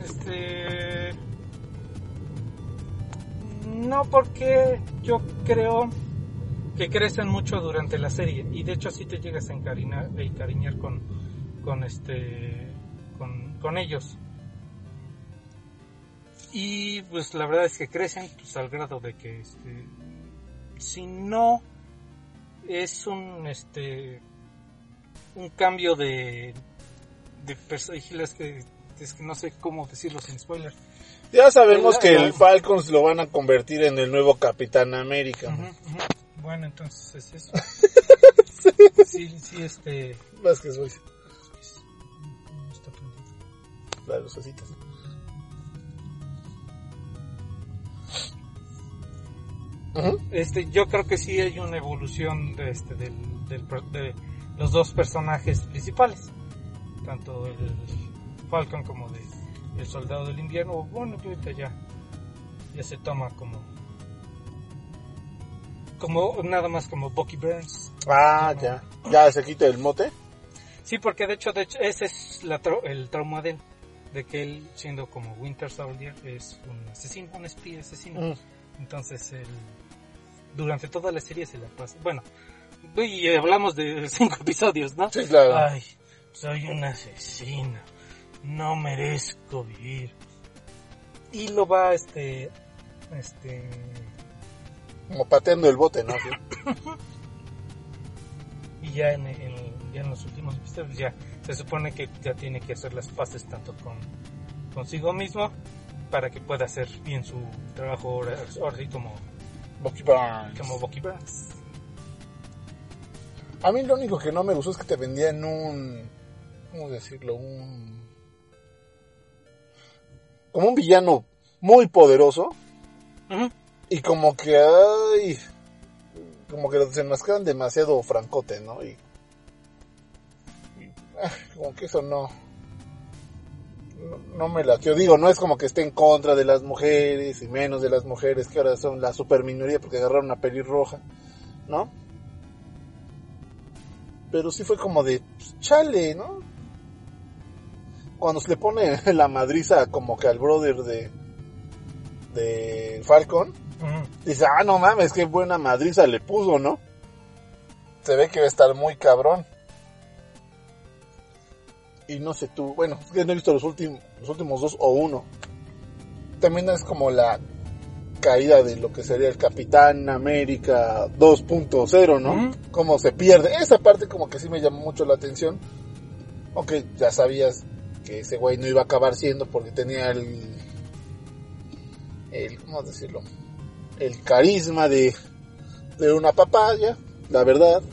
Este. No, porque yo creo que crecen mucho durante la serie y de hecho sí te llegas a encariñar, encariñar con, con este, con ellos. Y pues la verdad es que crecen pues, al grado de que este, si no es un este un cambio de de personajes que es que no sé cómo decirlo sin spoiler. Ya sabemos Ya, que el Falcon se lo van a convertir en el nuevo Capitán América. Ujú, ujú. Bueno, entonces es eso. sí, sí, este. Más está prendido. las lucecitas. Este, yo creo que sí hay una evolución de este del, de los dos personajes principales, tanto el Falcon como de el Soldado del Invierno. Bueno, ahorita ya ya se toma como como nada más como Bucky Burns. Ah, ya. Ya se quita el mote. Sí, porque de hecho, de hecho ese es la el trauma de él. de que él, siendo como Winter Soldier, es un asesino, un espía asesino. Mm. Entonces, él, durante toda la serie se la pasa. Bueno, y hablamos de cinco episodios, ¿no? Sí, claro. Ay, soy un asesino. No merezco vivir. Y lo va, este, este, Como pateando el bote, ¿no? Y ya en, en- ya en los últimos episodios ya se supone que ya tiene que hacer las paces tanto con consigo mismo para que pueda hacer bien su trabajo ahora, ahora sí como, Bucky Barnes. como Bucky Barnes. A mí lo único que no me gustó es que te vendían un... ¿Cómo decirlo? Un... Como un villano muy poderoso. Y como que... Ay, como que lo desenmascaran demasiado francote, ¿no? Y... y, ah, como que eso no... No, me la... Yo digo, no es como que esté en contra de las mujeres y menos de las mujeres que ahora son la super minoría porque agarraron una pelirroja, ¿no? pero sí fue como de pues, chale, ¿no? Cuando se le pone la madriza como que al brother de de Falcon, dice, ah, no mames, qué buena madriza le puso, ¿no? Se ve que va a estar muy cabrón. Y no sé tú, bueno, es que no he visto los últimos, los últimos dos o uno. También es como la caída de lo que sería el Capitán América 2.0, ¿no? Ujú. Cómo se pierde. Esa parte como que sí me llamó mucho la atención. Aunque ya sabías que ese güey no iba a acabar siendo porque tenía el... el ¿Cómo decirlo? El carisma de, de una papaya, la verdad.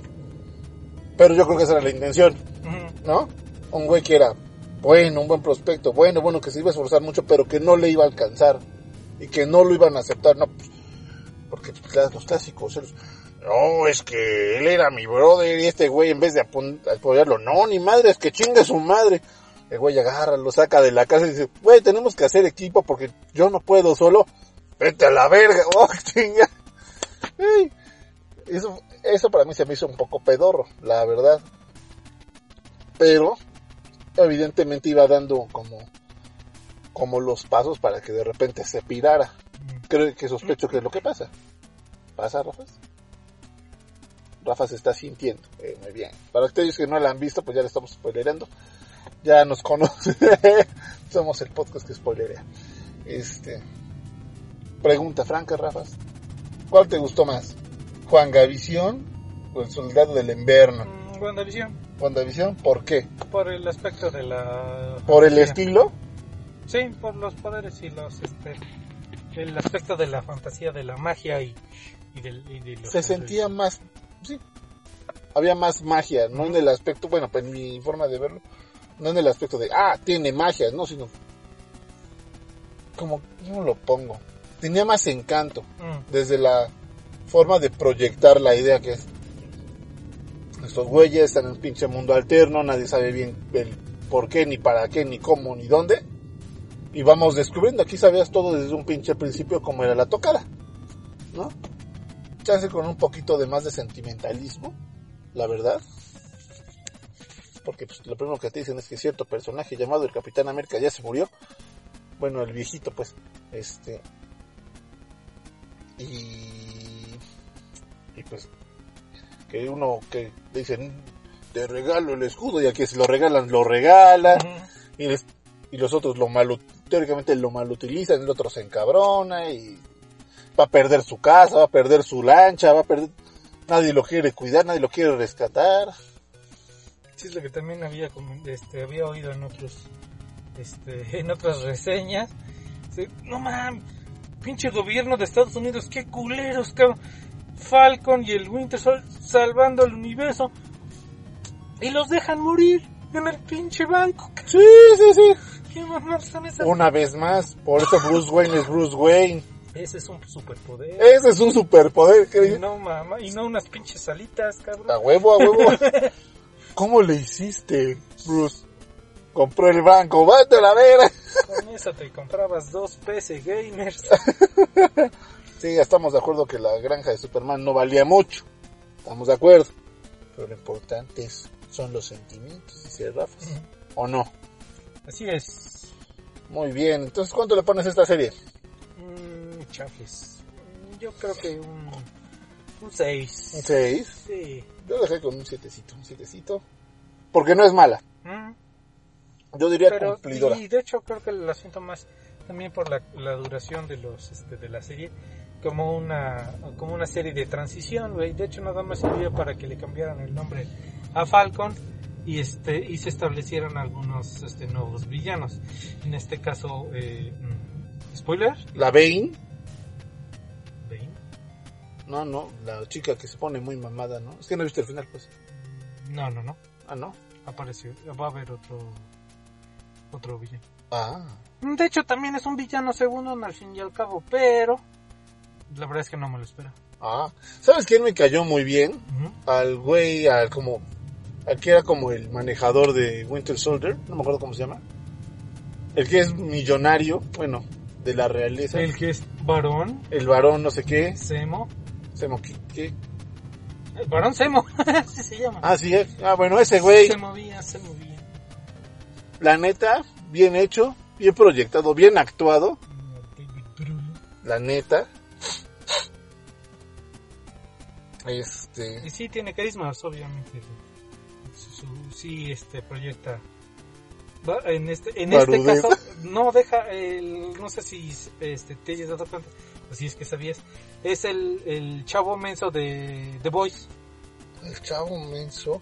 Pero yo creo que esa era la intención. ¿no? Un güey que era bueno, un buen prospecto, bueno, bueno, que se iba a esforzar mucho, pero que no le iba a alcanzar y que no lo iban a aceptar, no, pues, porque pues, los clásicos, no, es que él era mi brother y este güey en vez de apoyarlo, no, ni madre, es que chinga su madre. El güey agarra, lo saca de la casa y dice, güey, tenemos que hacer equipo porque yo no puedo solo, vete a la verga, oh, chinga. Eso, eso para mí se me hizo un poco pedorro, la verdad pero evidentemente iba dando como como los pasos para que de repente se pirara. Creo que sospecho que es lo que pasa. ¿Pasa, Rafa? Rafa se está sintiendo. Eh, muy bien. Para ustedes que no la han visto, pues ya le estamos spoilerando. Ya nos conocen. Somos el podcast que spoilerea. Este. Pregunta franca, Rafa. ¿Cuál te gustó más? ¿Juan Gavisión o el soldado del invierno? WandaVision, WandaVision, ¿por qué? por el aspecto de la... ¿Por el estilo? Sí, por los poderes y los, este, el aspecto de la fantasía, de la magia y, y del, y de los Se sentía más, sí, había más magia, no en el aspecto, bueno, pues mi forma de verlo, no en el aspecto de, ah, tiene magia, no, sino, como, ¿cómo lo pongo? Tenía más encanto, Mm, desde la forma de proyectar la idea que es, estos güeyes están en un pinche mundo alterno, nadie sabe bien el por qué, ni para qué, ni cómo, ni dónde, y vamos descubriendo, aquí sabías todo desde un pinche principio como era la tocada, ¿no? Chance con un poquito de más de sentimentalismo, la verdad. Porque pues, lo primero que te dicen es que cierto personaje llamado el Capitán América ya se murió. Bueno, el viejito, pues. Este. Y. Y pues. Que uno que dicen. Te regalo el escudo. Y aquí si lo regalan, lo regalan. Y, les- y los otros lo mal, teóricamente lo mal utilizan, el otro se encabrona y va a perder su casa, va a perder su lancha, va a perder, nadie lo quiere cuidar, nadie lo quiere rescatar. Sí, es lo que también había, este, había oído en otros, este, en otras reseñas. No mames, pinche gobierno de Estados Unidos, qué culeros, cabrón. Falcon y el Winter Sol salvando el universo. Y los dejan morir en el pinche banco. Sí, sí, sí. ¿Qué mamás son esas? Una vez más, por eso Bruce Wayne es Bruce Wayne. Ese es un superpoder. Ese es un superpoder, que No mamá, y no unas pinches alitas, cabrón. a huevo, a huevo. ¿Cómo le hiciste, Bruce? Compró el banco, vete a la vera. Con eso te comprabas dos PC gamers. Sí, estamos de acuerdo que la granja de Superman no valía mucho. Estamos de acuerdo. Pero lo importante es, son los sentimientos, dice Rafa. ¿O no? Así es. Muy bien, entonces ¿cuánto le pones a esta serie? Mm, chafles. Yo creo que un, un 6. ¿Un 6? Sí. Yo dejé con un 7, un 7. Porque no es mala. Mm, Yo diría pero, cumplidora. y de hecho creo que la siento más también por la, la duración de los este, de la serie como una como una serie de transición güey. de hecho nada más sirvió para que le cambiaran el nombre a Falcon y este y se establecieran algunos este, nuevos villanos en este caso eh, mm, spoiler La Bane. Bane. No, no, la chica que se pone muy mamada, ¿no? Es que no viste el final, pues. no no no Ah, no. apareció va a haber otro otro villano Ah. de hecho también es un villano segundo al fin y al cabo pero la verdad es que no me lo espera Ah. ¿Sabes quién me cayó muy bien? Al güey, al como. Al que era como el manejador de Winter Soldier. No me acuerdo cómo se llama. El que es millonario. Bueno, de la realeza. el que es varón El varón, no sé qué. Semo Se mo- ¿qué- qué? El varón Semo, así se llama. Ah, sí. eh. Ah, bueno, ese güey. Se movía, se movía. La neta, bien hecho. Bien proyectado. Bien actuado. La neta. Este. Y sí tiene carisma, obviamente. Su, sí, este proyecta. Va- En este, en este caso, no deja el, no sé si este, te hayas dado cuenta, o si es que sabías, es el, el chavo menso de The Boys. El chavo menso.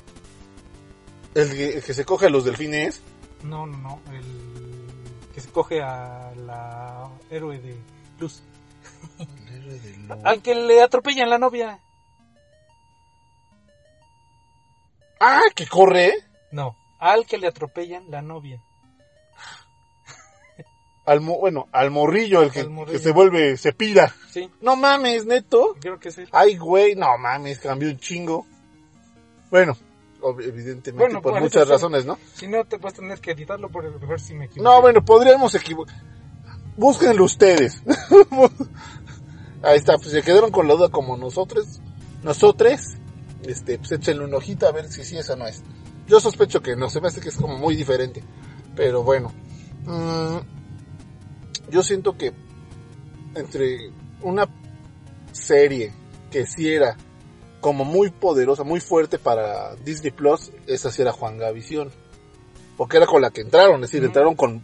El que, el que se coge a los delfines. No, no, no, el que se coge a la héroe de Luz. Al que le atropellan la novia. Ah, que corre. No, al que le atropellan la novia. Al, mo- bueno, al morrillo, el que, Al morrillo. que se vuelve, se pira. Sí, No mames, neto. creo que sí. Ay, güey, no mames, cambió un chingo. Bueno, evidentemente Bueno, por muchas eso razones, ¿no? Si no, te vas a tener que editarlo por a ver si me equivoco. No, bueno, podríamos equivocar. Búsquenlo ustedes. Ahí está, pues se quedaron con la duda como nosotros. Nosotros, este, pues échenle un ojito a ver si sí esa no es. Yo sospecho que no, se me hace que es como muy diferente. Pero bueno. Mm, yo siento que entre una serie que sí era como muy poderosa, muy fuerte para Disney Plus, esa sí era Juan Gavisión. Porque era con la que entraron, es decir, entraron con,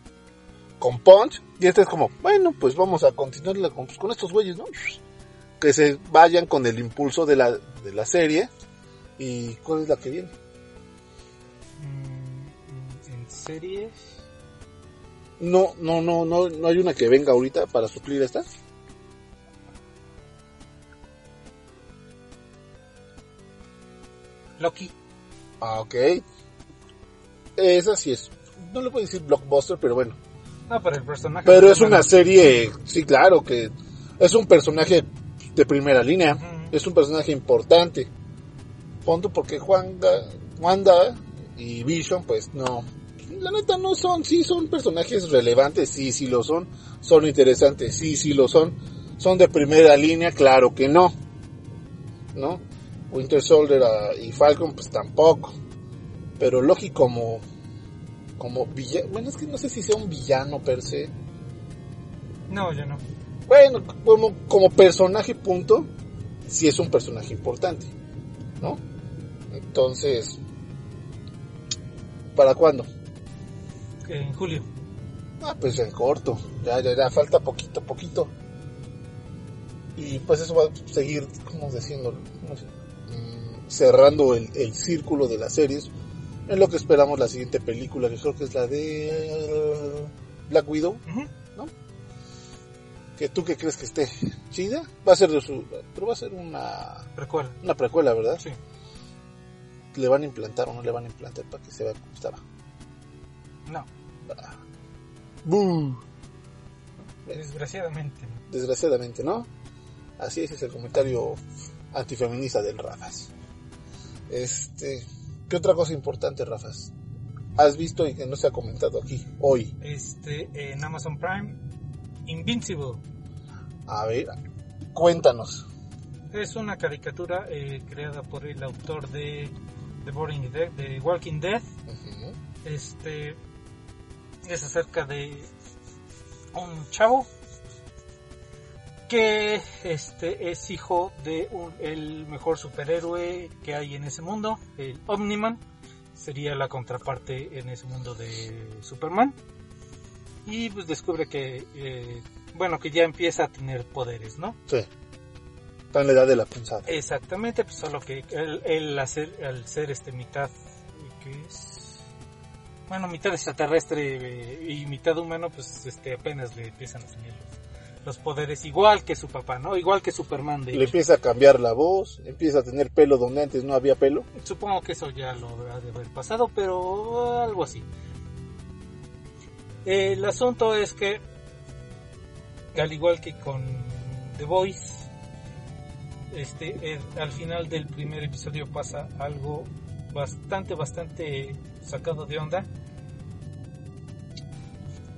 con Punch. Y esta es como, bueno, pues vamos a continuarla con, pues, con estos güeyes, ¿no? Que se vayan con el impulso de la, de la serie. ¿Y cuál es la que viene? Mm, en series. No, no, no, no, no hay una que venga ahorita para suplir esta. Loki. Ah, ok. Esa sí es, no le puedo decir blockbuster, pero bueno. No, pero el personaje. Pero es una serie, sí, claro, que es un personaje de primera línea. Es un personaje importante. Punto porque Juan, Wanda y Vision, pues no. La neta no son, sí son personajes relevantes, sí, sí lo son. Son interesantes, sí, sí lo son. Son de primera línea, claro que no. ¿No? Winter Soldier ah, y Falcon, pues tampoco. Pero Loki como, como villano, bueno, es que no sé si sea un villano per se. No, yo no. Bueno, como, como personaje punto, sí es un personaje importante, ¿no? Entonces, ¿para cuándo? En julio. Ah, pues en corto, ya, ya, ya, falta poquito, poquito. Y pues eso va a seguir, como diciendo, ¿Cómo se- mm, cerrando el, el círculo de las series. Es lo que esperamos la siguiente película, que creo que es la de eh, Black Widow. Que tú que crees que esté chida, va a ser de su, pero va a ser una, Recuerda. una precuela, ¿verdad? Sí. ¿Le van a implantar o no le van a implantar para que se vea como estaba? No. Ah. Buh. Desgraciadamente. no. Desgraciadamente, ¿no? Así es, es el comentario antifeminista del Rafas. Este, ¿qué otra cosa importante, Rafas? ¿Has visto y que no se ha comentado aquí hoy? Este, en Amazon Prime, Invincible. A ver, cuéntanos. Es una caricatura eh, creada por el autor de The Boring Dead, de Walking Dead. Este es acerca de un chavo que este es hijo de un- el mejor superhéroe que hay en ese mundo, el Omniman, sería la contraparte en ese mundo de Superman. Y pues descubre que, eh, bueno, que ya empieza a tener poderes, ¿no? Sí. Está en la edad de la pensada. Exactamente, pues solo que él, él hacer, al ser este mitad, que es? Bueno, mitad extraterrestre eh, y mitad humano, pues este apenas le empiezan a salir los, los poderes, igual que su papá, ¿no? Igual que Superman, de Le empieza a cambiar la voz, empieza a tener pelo donde antes no había pelo. Supongo que eso ya lo ha de haber pasado, pero algo así. El asunto es que, al igual que con The Voice, este, al final del primer episodio pasa algo bastante, bastante sacado de onda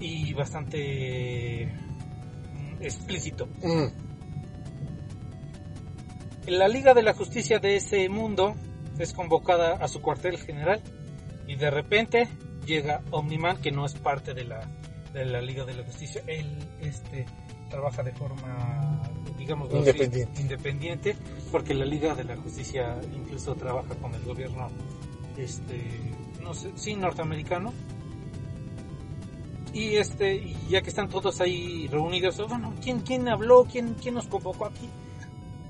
y bastante mm, explícito. Mm. La Liga de la Justicia de ese mundo es convocada a su cuartel general y de repente llega Omniman que no es parte de la, de la Liga de la Justicia. Él este, trabaja de forma, digamos, Independiente. independiente porque la Liga de la Justicia incluso trabaja con el gobierno, este, no sé, sí, norteamericano. Y este, y ya que están todos ahí reunidos, bueno, ¿quién, quién habló? ¿Quién, quién nos convocó aquí?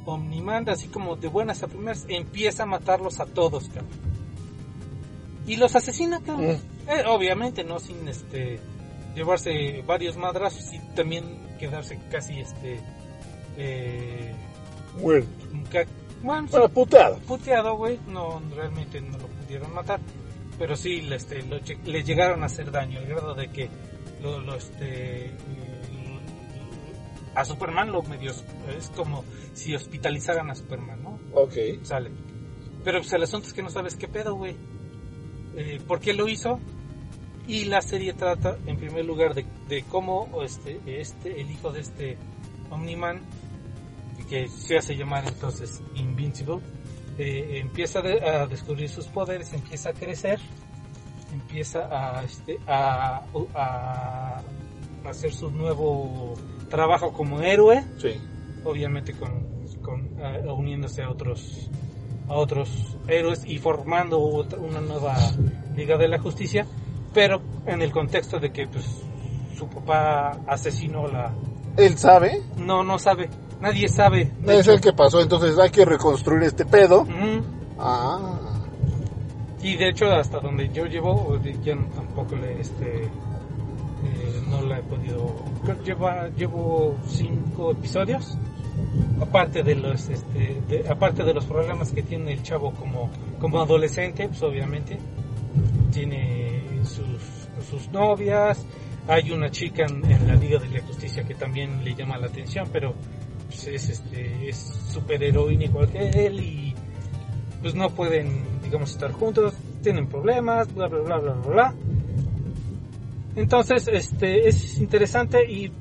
Omniman, así como de buenas a primeras, empieza a matarlos a todos, cabrón. Y los asesina, cabrón. Eh, obviamente, no sin este llevarse varios madrazos y también quedarse casi este eh, Bueno, bueno, puteado. puteado, güey. No, realmente no lo pudieron matar. Pero sí, le, este, lo le llegaron a hacer daño, al grado de que lo, lo, este, a Superman lo medio es como si hospitalizaran a Superman, ¿no? Ok. Sale. Pero pues el asunto es que no sabes qué pedo, güey. Eh, ¿Por qué lo hizo? Y la serie trata, en primer lugar, de, de cómo este, este, el hijo de este Omniman, que se hace llamar entonces Invincible, eh, empieza de- a descubrir sus poderes, empieza a crecer, empieza a, este, a, a hacer su nuevo trabajo como héroe Sí. obviamente con, con, eh, uniéndose a otros a otros héroes y formando una nueva Liga de la Justicia, pero en el contexto de que pues su papá asesinó la Él sabe. no no sabe, nadie sabe. Es hecho. el que pasó, entonces hay que reconstruir este pedo. Ah. Y de hecho hasta donde yo llevo ya no- tampoco le este eh, no la he podido lleva llevo cinco episodios aparte de los este aparte de los problemas que tiene el chavo como como adolescente pues obviamente tiene sus sus novias hay una chica en, la Liga de la Justicia que también le llama la atención pero pues, es este es super heroína igual que él y pues no pueden digamos estar juntos tienen problemas bla bla bla bla bla bla. Entonces este es interesante y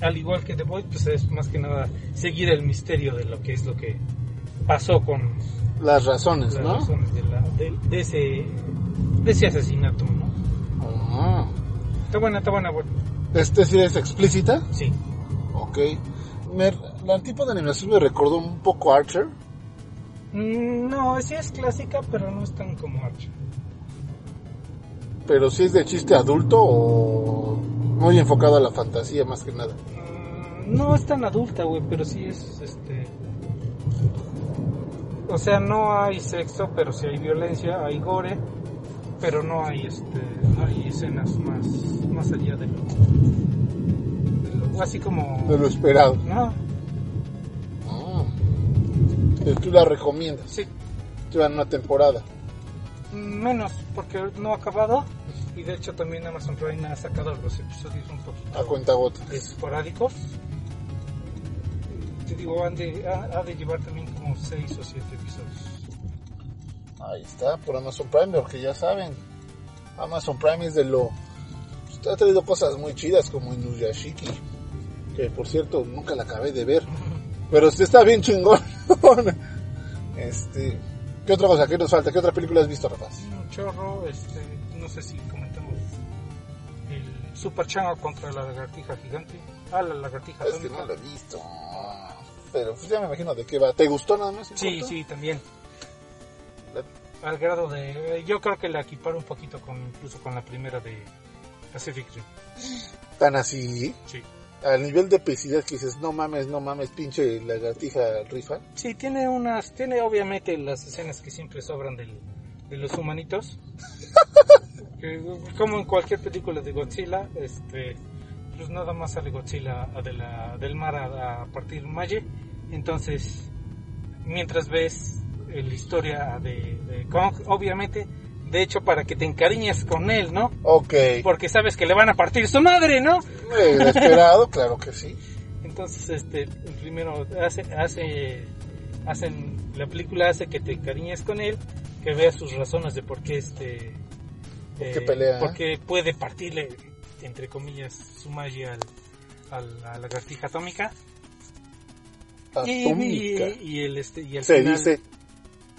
al igual que The Voice pues es más que nada seguir el misterio de lo que es lo que pasó con Las razones, las ¿no? razones de, la- de- de ese de ese asesinato ¿no? Ah. está buena está buena buena Este sí es explícita. sí Ok. Me, el tipo de animación me recordó un poco a Archer. Mm, no sí es clásica pero no es tan como Archer Pero si es de chiste adulto o muy enfocado a la fantasía más que nada. No es tan adulta, güey, pero sí es, este... O sea, no hay sexo, pero sí hay violencia, hay gore, pero no hay, este, no hay escenas más, más allá de lo, de lo- así como, De lo esperado. no, Ah. Tú la recomiendas. sí, Llevan una temporada. menos, porque no ha acabado, y de hecho también Amazon Prime ha sacado los episodios un poquito A cuenta gota. esporádicos. Te digo, han de, ha, ha de llevar también como 6 o 7 episodios. Ahí está, por Amazon Prime, porque ya saben. Amazon Prime es de lo... Usted ha traído cosas muy chidas como Inuyashiki. Que por cierto, nunca la acabé de ver. Pero usted está bien chingón. este... ¿Qué otra cosa? ¿Qué nos falta? ¿Qué otra película has visto, rapaz? Un chorro, este, no sé si Super Chango contra la lagartija gigante. Ah, la lagartija Es que no lo he visto. Pero pues ya me imagino de qué va. ¿Te gustó nada más? Sí, sí, también. La- Al grado de... Yo creo que la equiparo un poquito con incluso con la primera de Pacific Rim. Tan así. Sí. Al nivel de pesidad que dices, no mames, no mames, pinche lagartija rifa. Sí, tiene unas... Tiene obviamente las escenas que siempre sobran del- de los humanitos. Que, como en cualquier película de Godzilla, este... Pues nada más sale Godzilla de la, del mar a, a partir Maye. Entonces, mientras ves eh, la historia de, de Kong, obviamente, de hecho para que te encariñes con él, ¿no? Ok. Porque sabes que le van a partir su madre, ¿no? Eh, Inesperado, claro que sí. Entonces, este, primero hace, hace, hacen, la película hace que te encariñes con él, que veas sus razones de por qué este, ¿Por qué pelea, por qué puede partirle, entre comillas, su magia al, al- a la lagartija atómica. Atómica. Y, y el, este, y al Se final, dice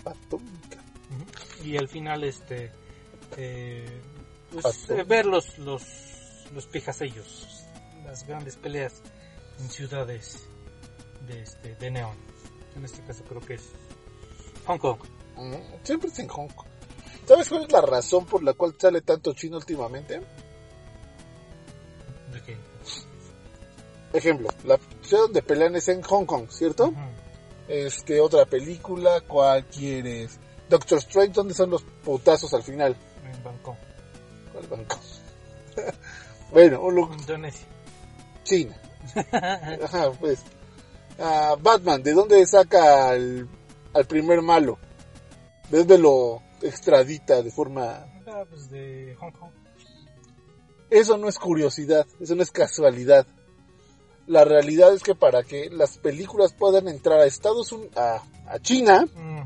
atómica. Y al final, este, eh, pues, eh, ver los, los, los pijasellos, las grandes peleas en ciudades de, este, de neón. En este caso creo que es Hong Kong. Mm, Siempre está en Hong Kong. ¿Sabes cuál es la razón por la cual sale tanto chino últimamente? ¿De qué? Ejemplo, la ciudad donde pelean es en Hong Kong, ¿cierto? Ujú. Este, otra película, ¿cuál quieres? Doctor Strange, ¿dónde son los putazos al final? En Bangkok. ¿Cuál banco? bueno, un lugar, Indonesia. China. Ajá, pues. Ah, Batman, ¿de dónde saca al, al primer malo? ¿De dónde lo extradita de forma... Ah, pues de Hong Kong. Eso no es curiosidad, eso no es casualidad. La realidad es que para que las películas puedan entrar a Estados Unidos, a, a China, Mm,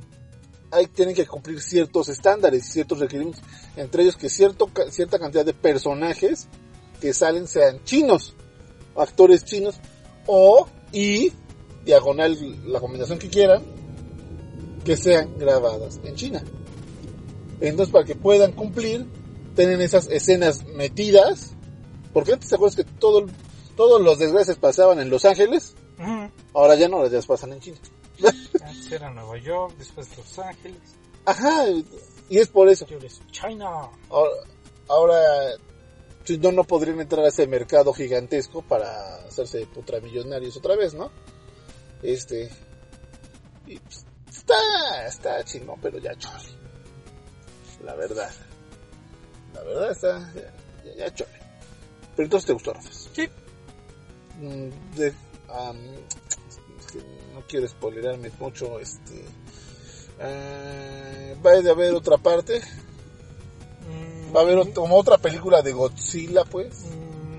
hay, tienen que cumplir ciertos estándares, ciertos requerimientos, entre ellos que cierto, cierta cantidad de personajes que salen sean chinos, actores chinos, o, y, diagonal, la combinación que quieran, que sean grabadas en China. Entonces, para que puedan cumplir, tienen esas escenas metidas, porque antes te acuerdas que todo, todos los desgracias pasaban en Los Ángeles, ahora ya no, las pasan en China. Antes era Nueva York, después Los Ángeles. Ajá, y es por eso. China. Ahora, ahora, si no, no podrían entrar a ese mercado gigantesco para hacerse putramillonarios otra vez, ¿no? Este. Y pues, está, está chingón, pero ya chole. La verdad. La verdad está, ya, ya, ya chole. Pero entonces te gustó, Rafas. Sí. Mm, de- am, es que no quiero spoilerarme mucho, este. ah, va a haber otra parte. Mm, Va a haber ot- como otra película de Godzilla, pues. Mm,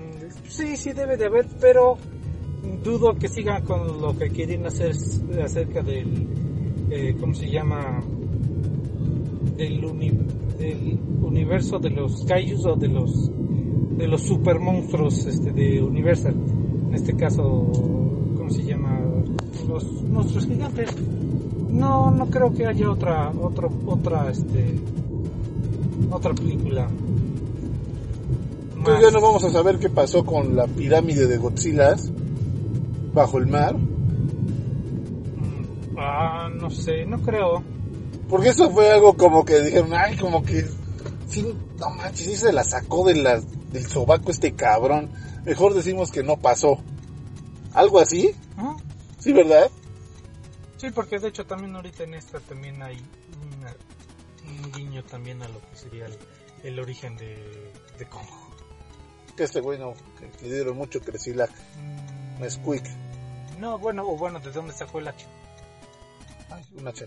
Sí, sí debe de haber, pero dudo que sigan con lo que quieren hacer acerca del, eh, ¿cómo se llama? Del, uni- del universo de los kaijus o de los de los super monstruos este, de Universal. En este caso, ¿cómo se llama? Los monstruos gigantes. No, no creo que haya otra, otra, otra, este, otra película. Entonces ya no vamos a saber qué pasó con la pirámide de Godzilla bajo el mar. Mm, Ah, no sé, no creo. Porque eso fue algo como que dijeron, ay, como que... Sí, no manches, sí se la sacó de la, del sobaco este cabrón. Mejor decimos que no pasó. ¿Algo así? Sí, ¿verdad? Sí, porque de hecho también ahorita en esta también hay una- un guiño también a lo que sería el, el origen de, de. Que este güey no, que le dieron mucho crecilac. Mm, No es quick. No, bueno, o bueno, ¿de dónde sacó el hacha? Ay, un hacha.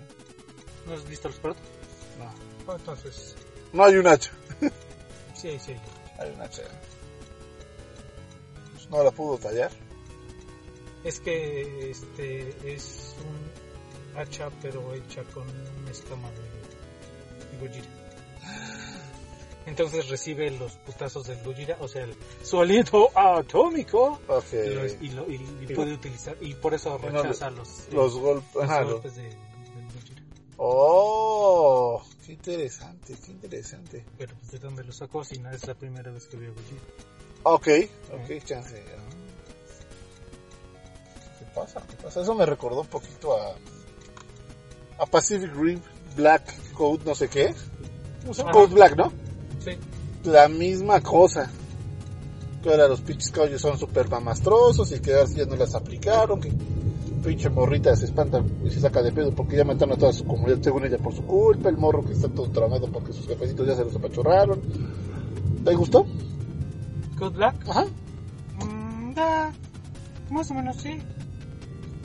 ¿No has visto los productos? No. Pues entonces, No hay un hacha. sí, sí. Hay un hacha. Pues no la pudo tallar. Es que este es un hacha, pero hecha con una escama de, de Gojira. Entonces recibe los putazos del Gojira, o sea, el, su aliento atómico. Ok. Y, lo- y lo- y- y puede utilizar, y por eso no rechaza los, Los golpes. los Ajá, golpes de. Oh, qué interesante, qué interesante. Pero pues, de dónde lo sacó si no es la primera vez que veo Gojira. Ok, ok, chance. ah. ¿Qué pasa? ¿Qué pasa? Eso me recordó un poquito a, a Pacific Rim Black Code, no sé qué. No sé, Ajá. Code Black, ¿no? Sí. La misma cosa. Que ahora los pinches caballos son súper mamastrosos y que ahora sí ya no las aplicaron. Que pinche morrita se espanta y se saca de pedo porque ya mataron a toda su comunidad según ella por su culpa. El morro que está todo tramado porque sus jefecitos ya se los apachorraron. ¿Te gustó? Good luck. Ajá. Mm, da, más o menos sí.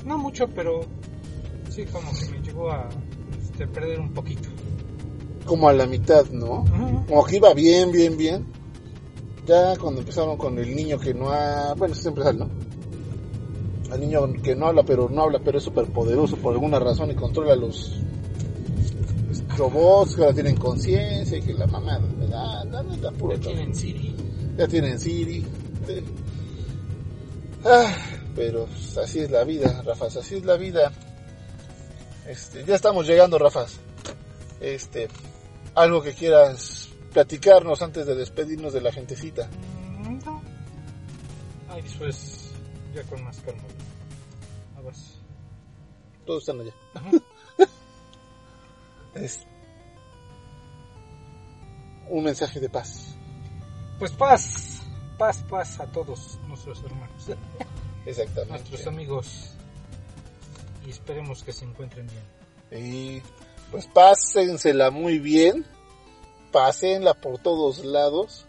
No mucho, pero sí como que me llegó a este, perder un poquito. Como a la mitad, ¿no? Como que iba bien, bien, bien. Ya cuando empezaron con el niño que no ha... Bueno, siempre sale, ¿no? El niño que no habla, pero no habla, pero es súper poderoso por alguna razón y controla los robots que ahora tienen conciencia y que la mamá, ¿verdad? La neta, puro Ya tienen Siri. Ya tienen Siri. Sí. Ah, pero así es la vida, Rafas, así es la vida. Este, ya estamos llegando, Rafas. Este, algo que quieras platicarnos antes de despedirnos de la gentecita. No. Ay, después ya con más calma. A ver. Todos están allá. es un mensaje de paz. Pues paz, paz, paz a todos nuestros hermanos, Exactamente. nuestros amigos. Y esperemos que se encuentren bien. Y pues pásensela muy bien, pásenla por todos lados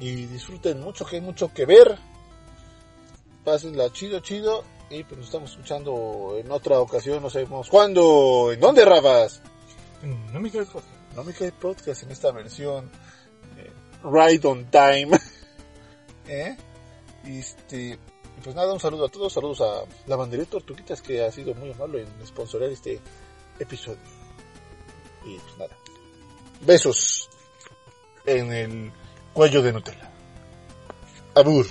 y disfruten mucho, que hay mucho que ver. Pásenla chido, chido y pues nos estamos escuchando en otra ocasión, no sabemos cuándo, en dónde, Rabas. Mm, No me quiero podcast. No me cae podcast en esta versión eh, Ride on Time. ¿Eh? Y Este, pues nada, un saludo a todos, saludos a la banderita Tortuguitas que ha sido muy amable en sponsorear este episodio. Y pues nada, besos en el cuello de Nutella. Abur.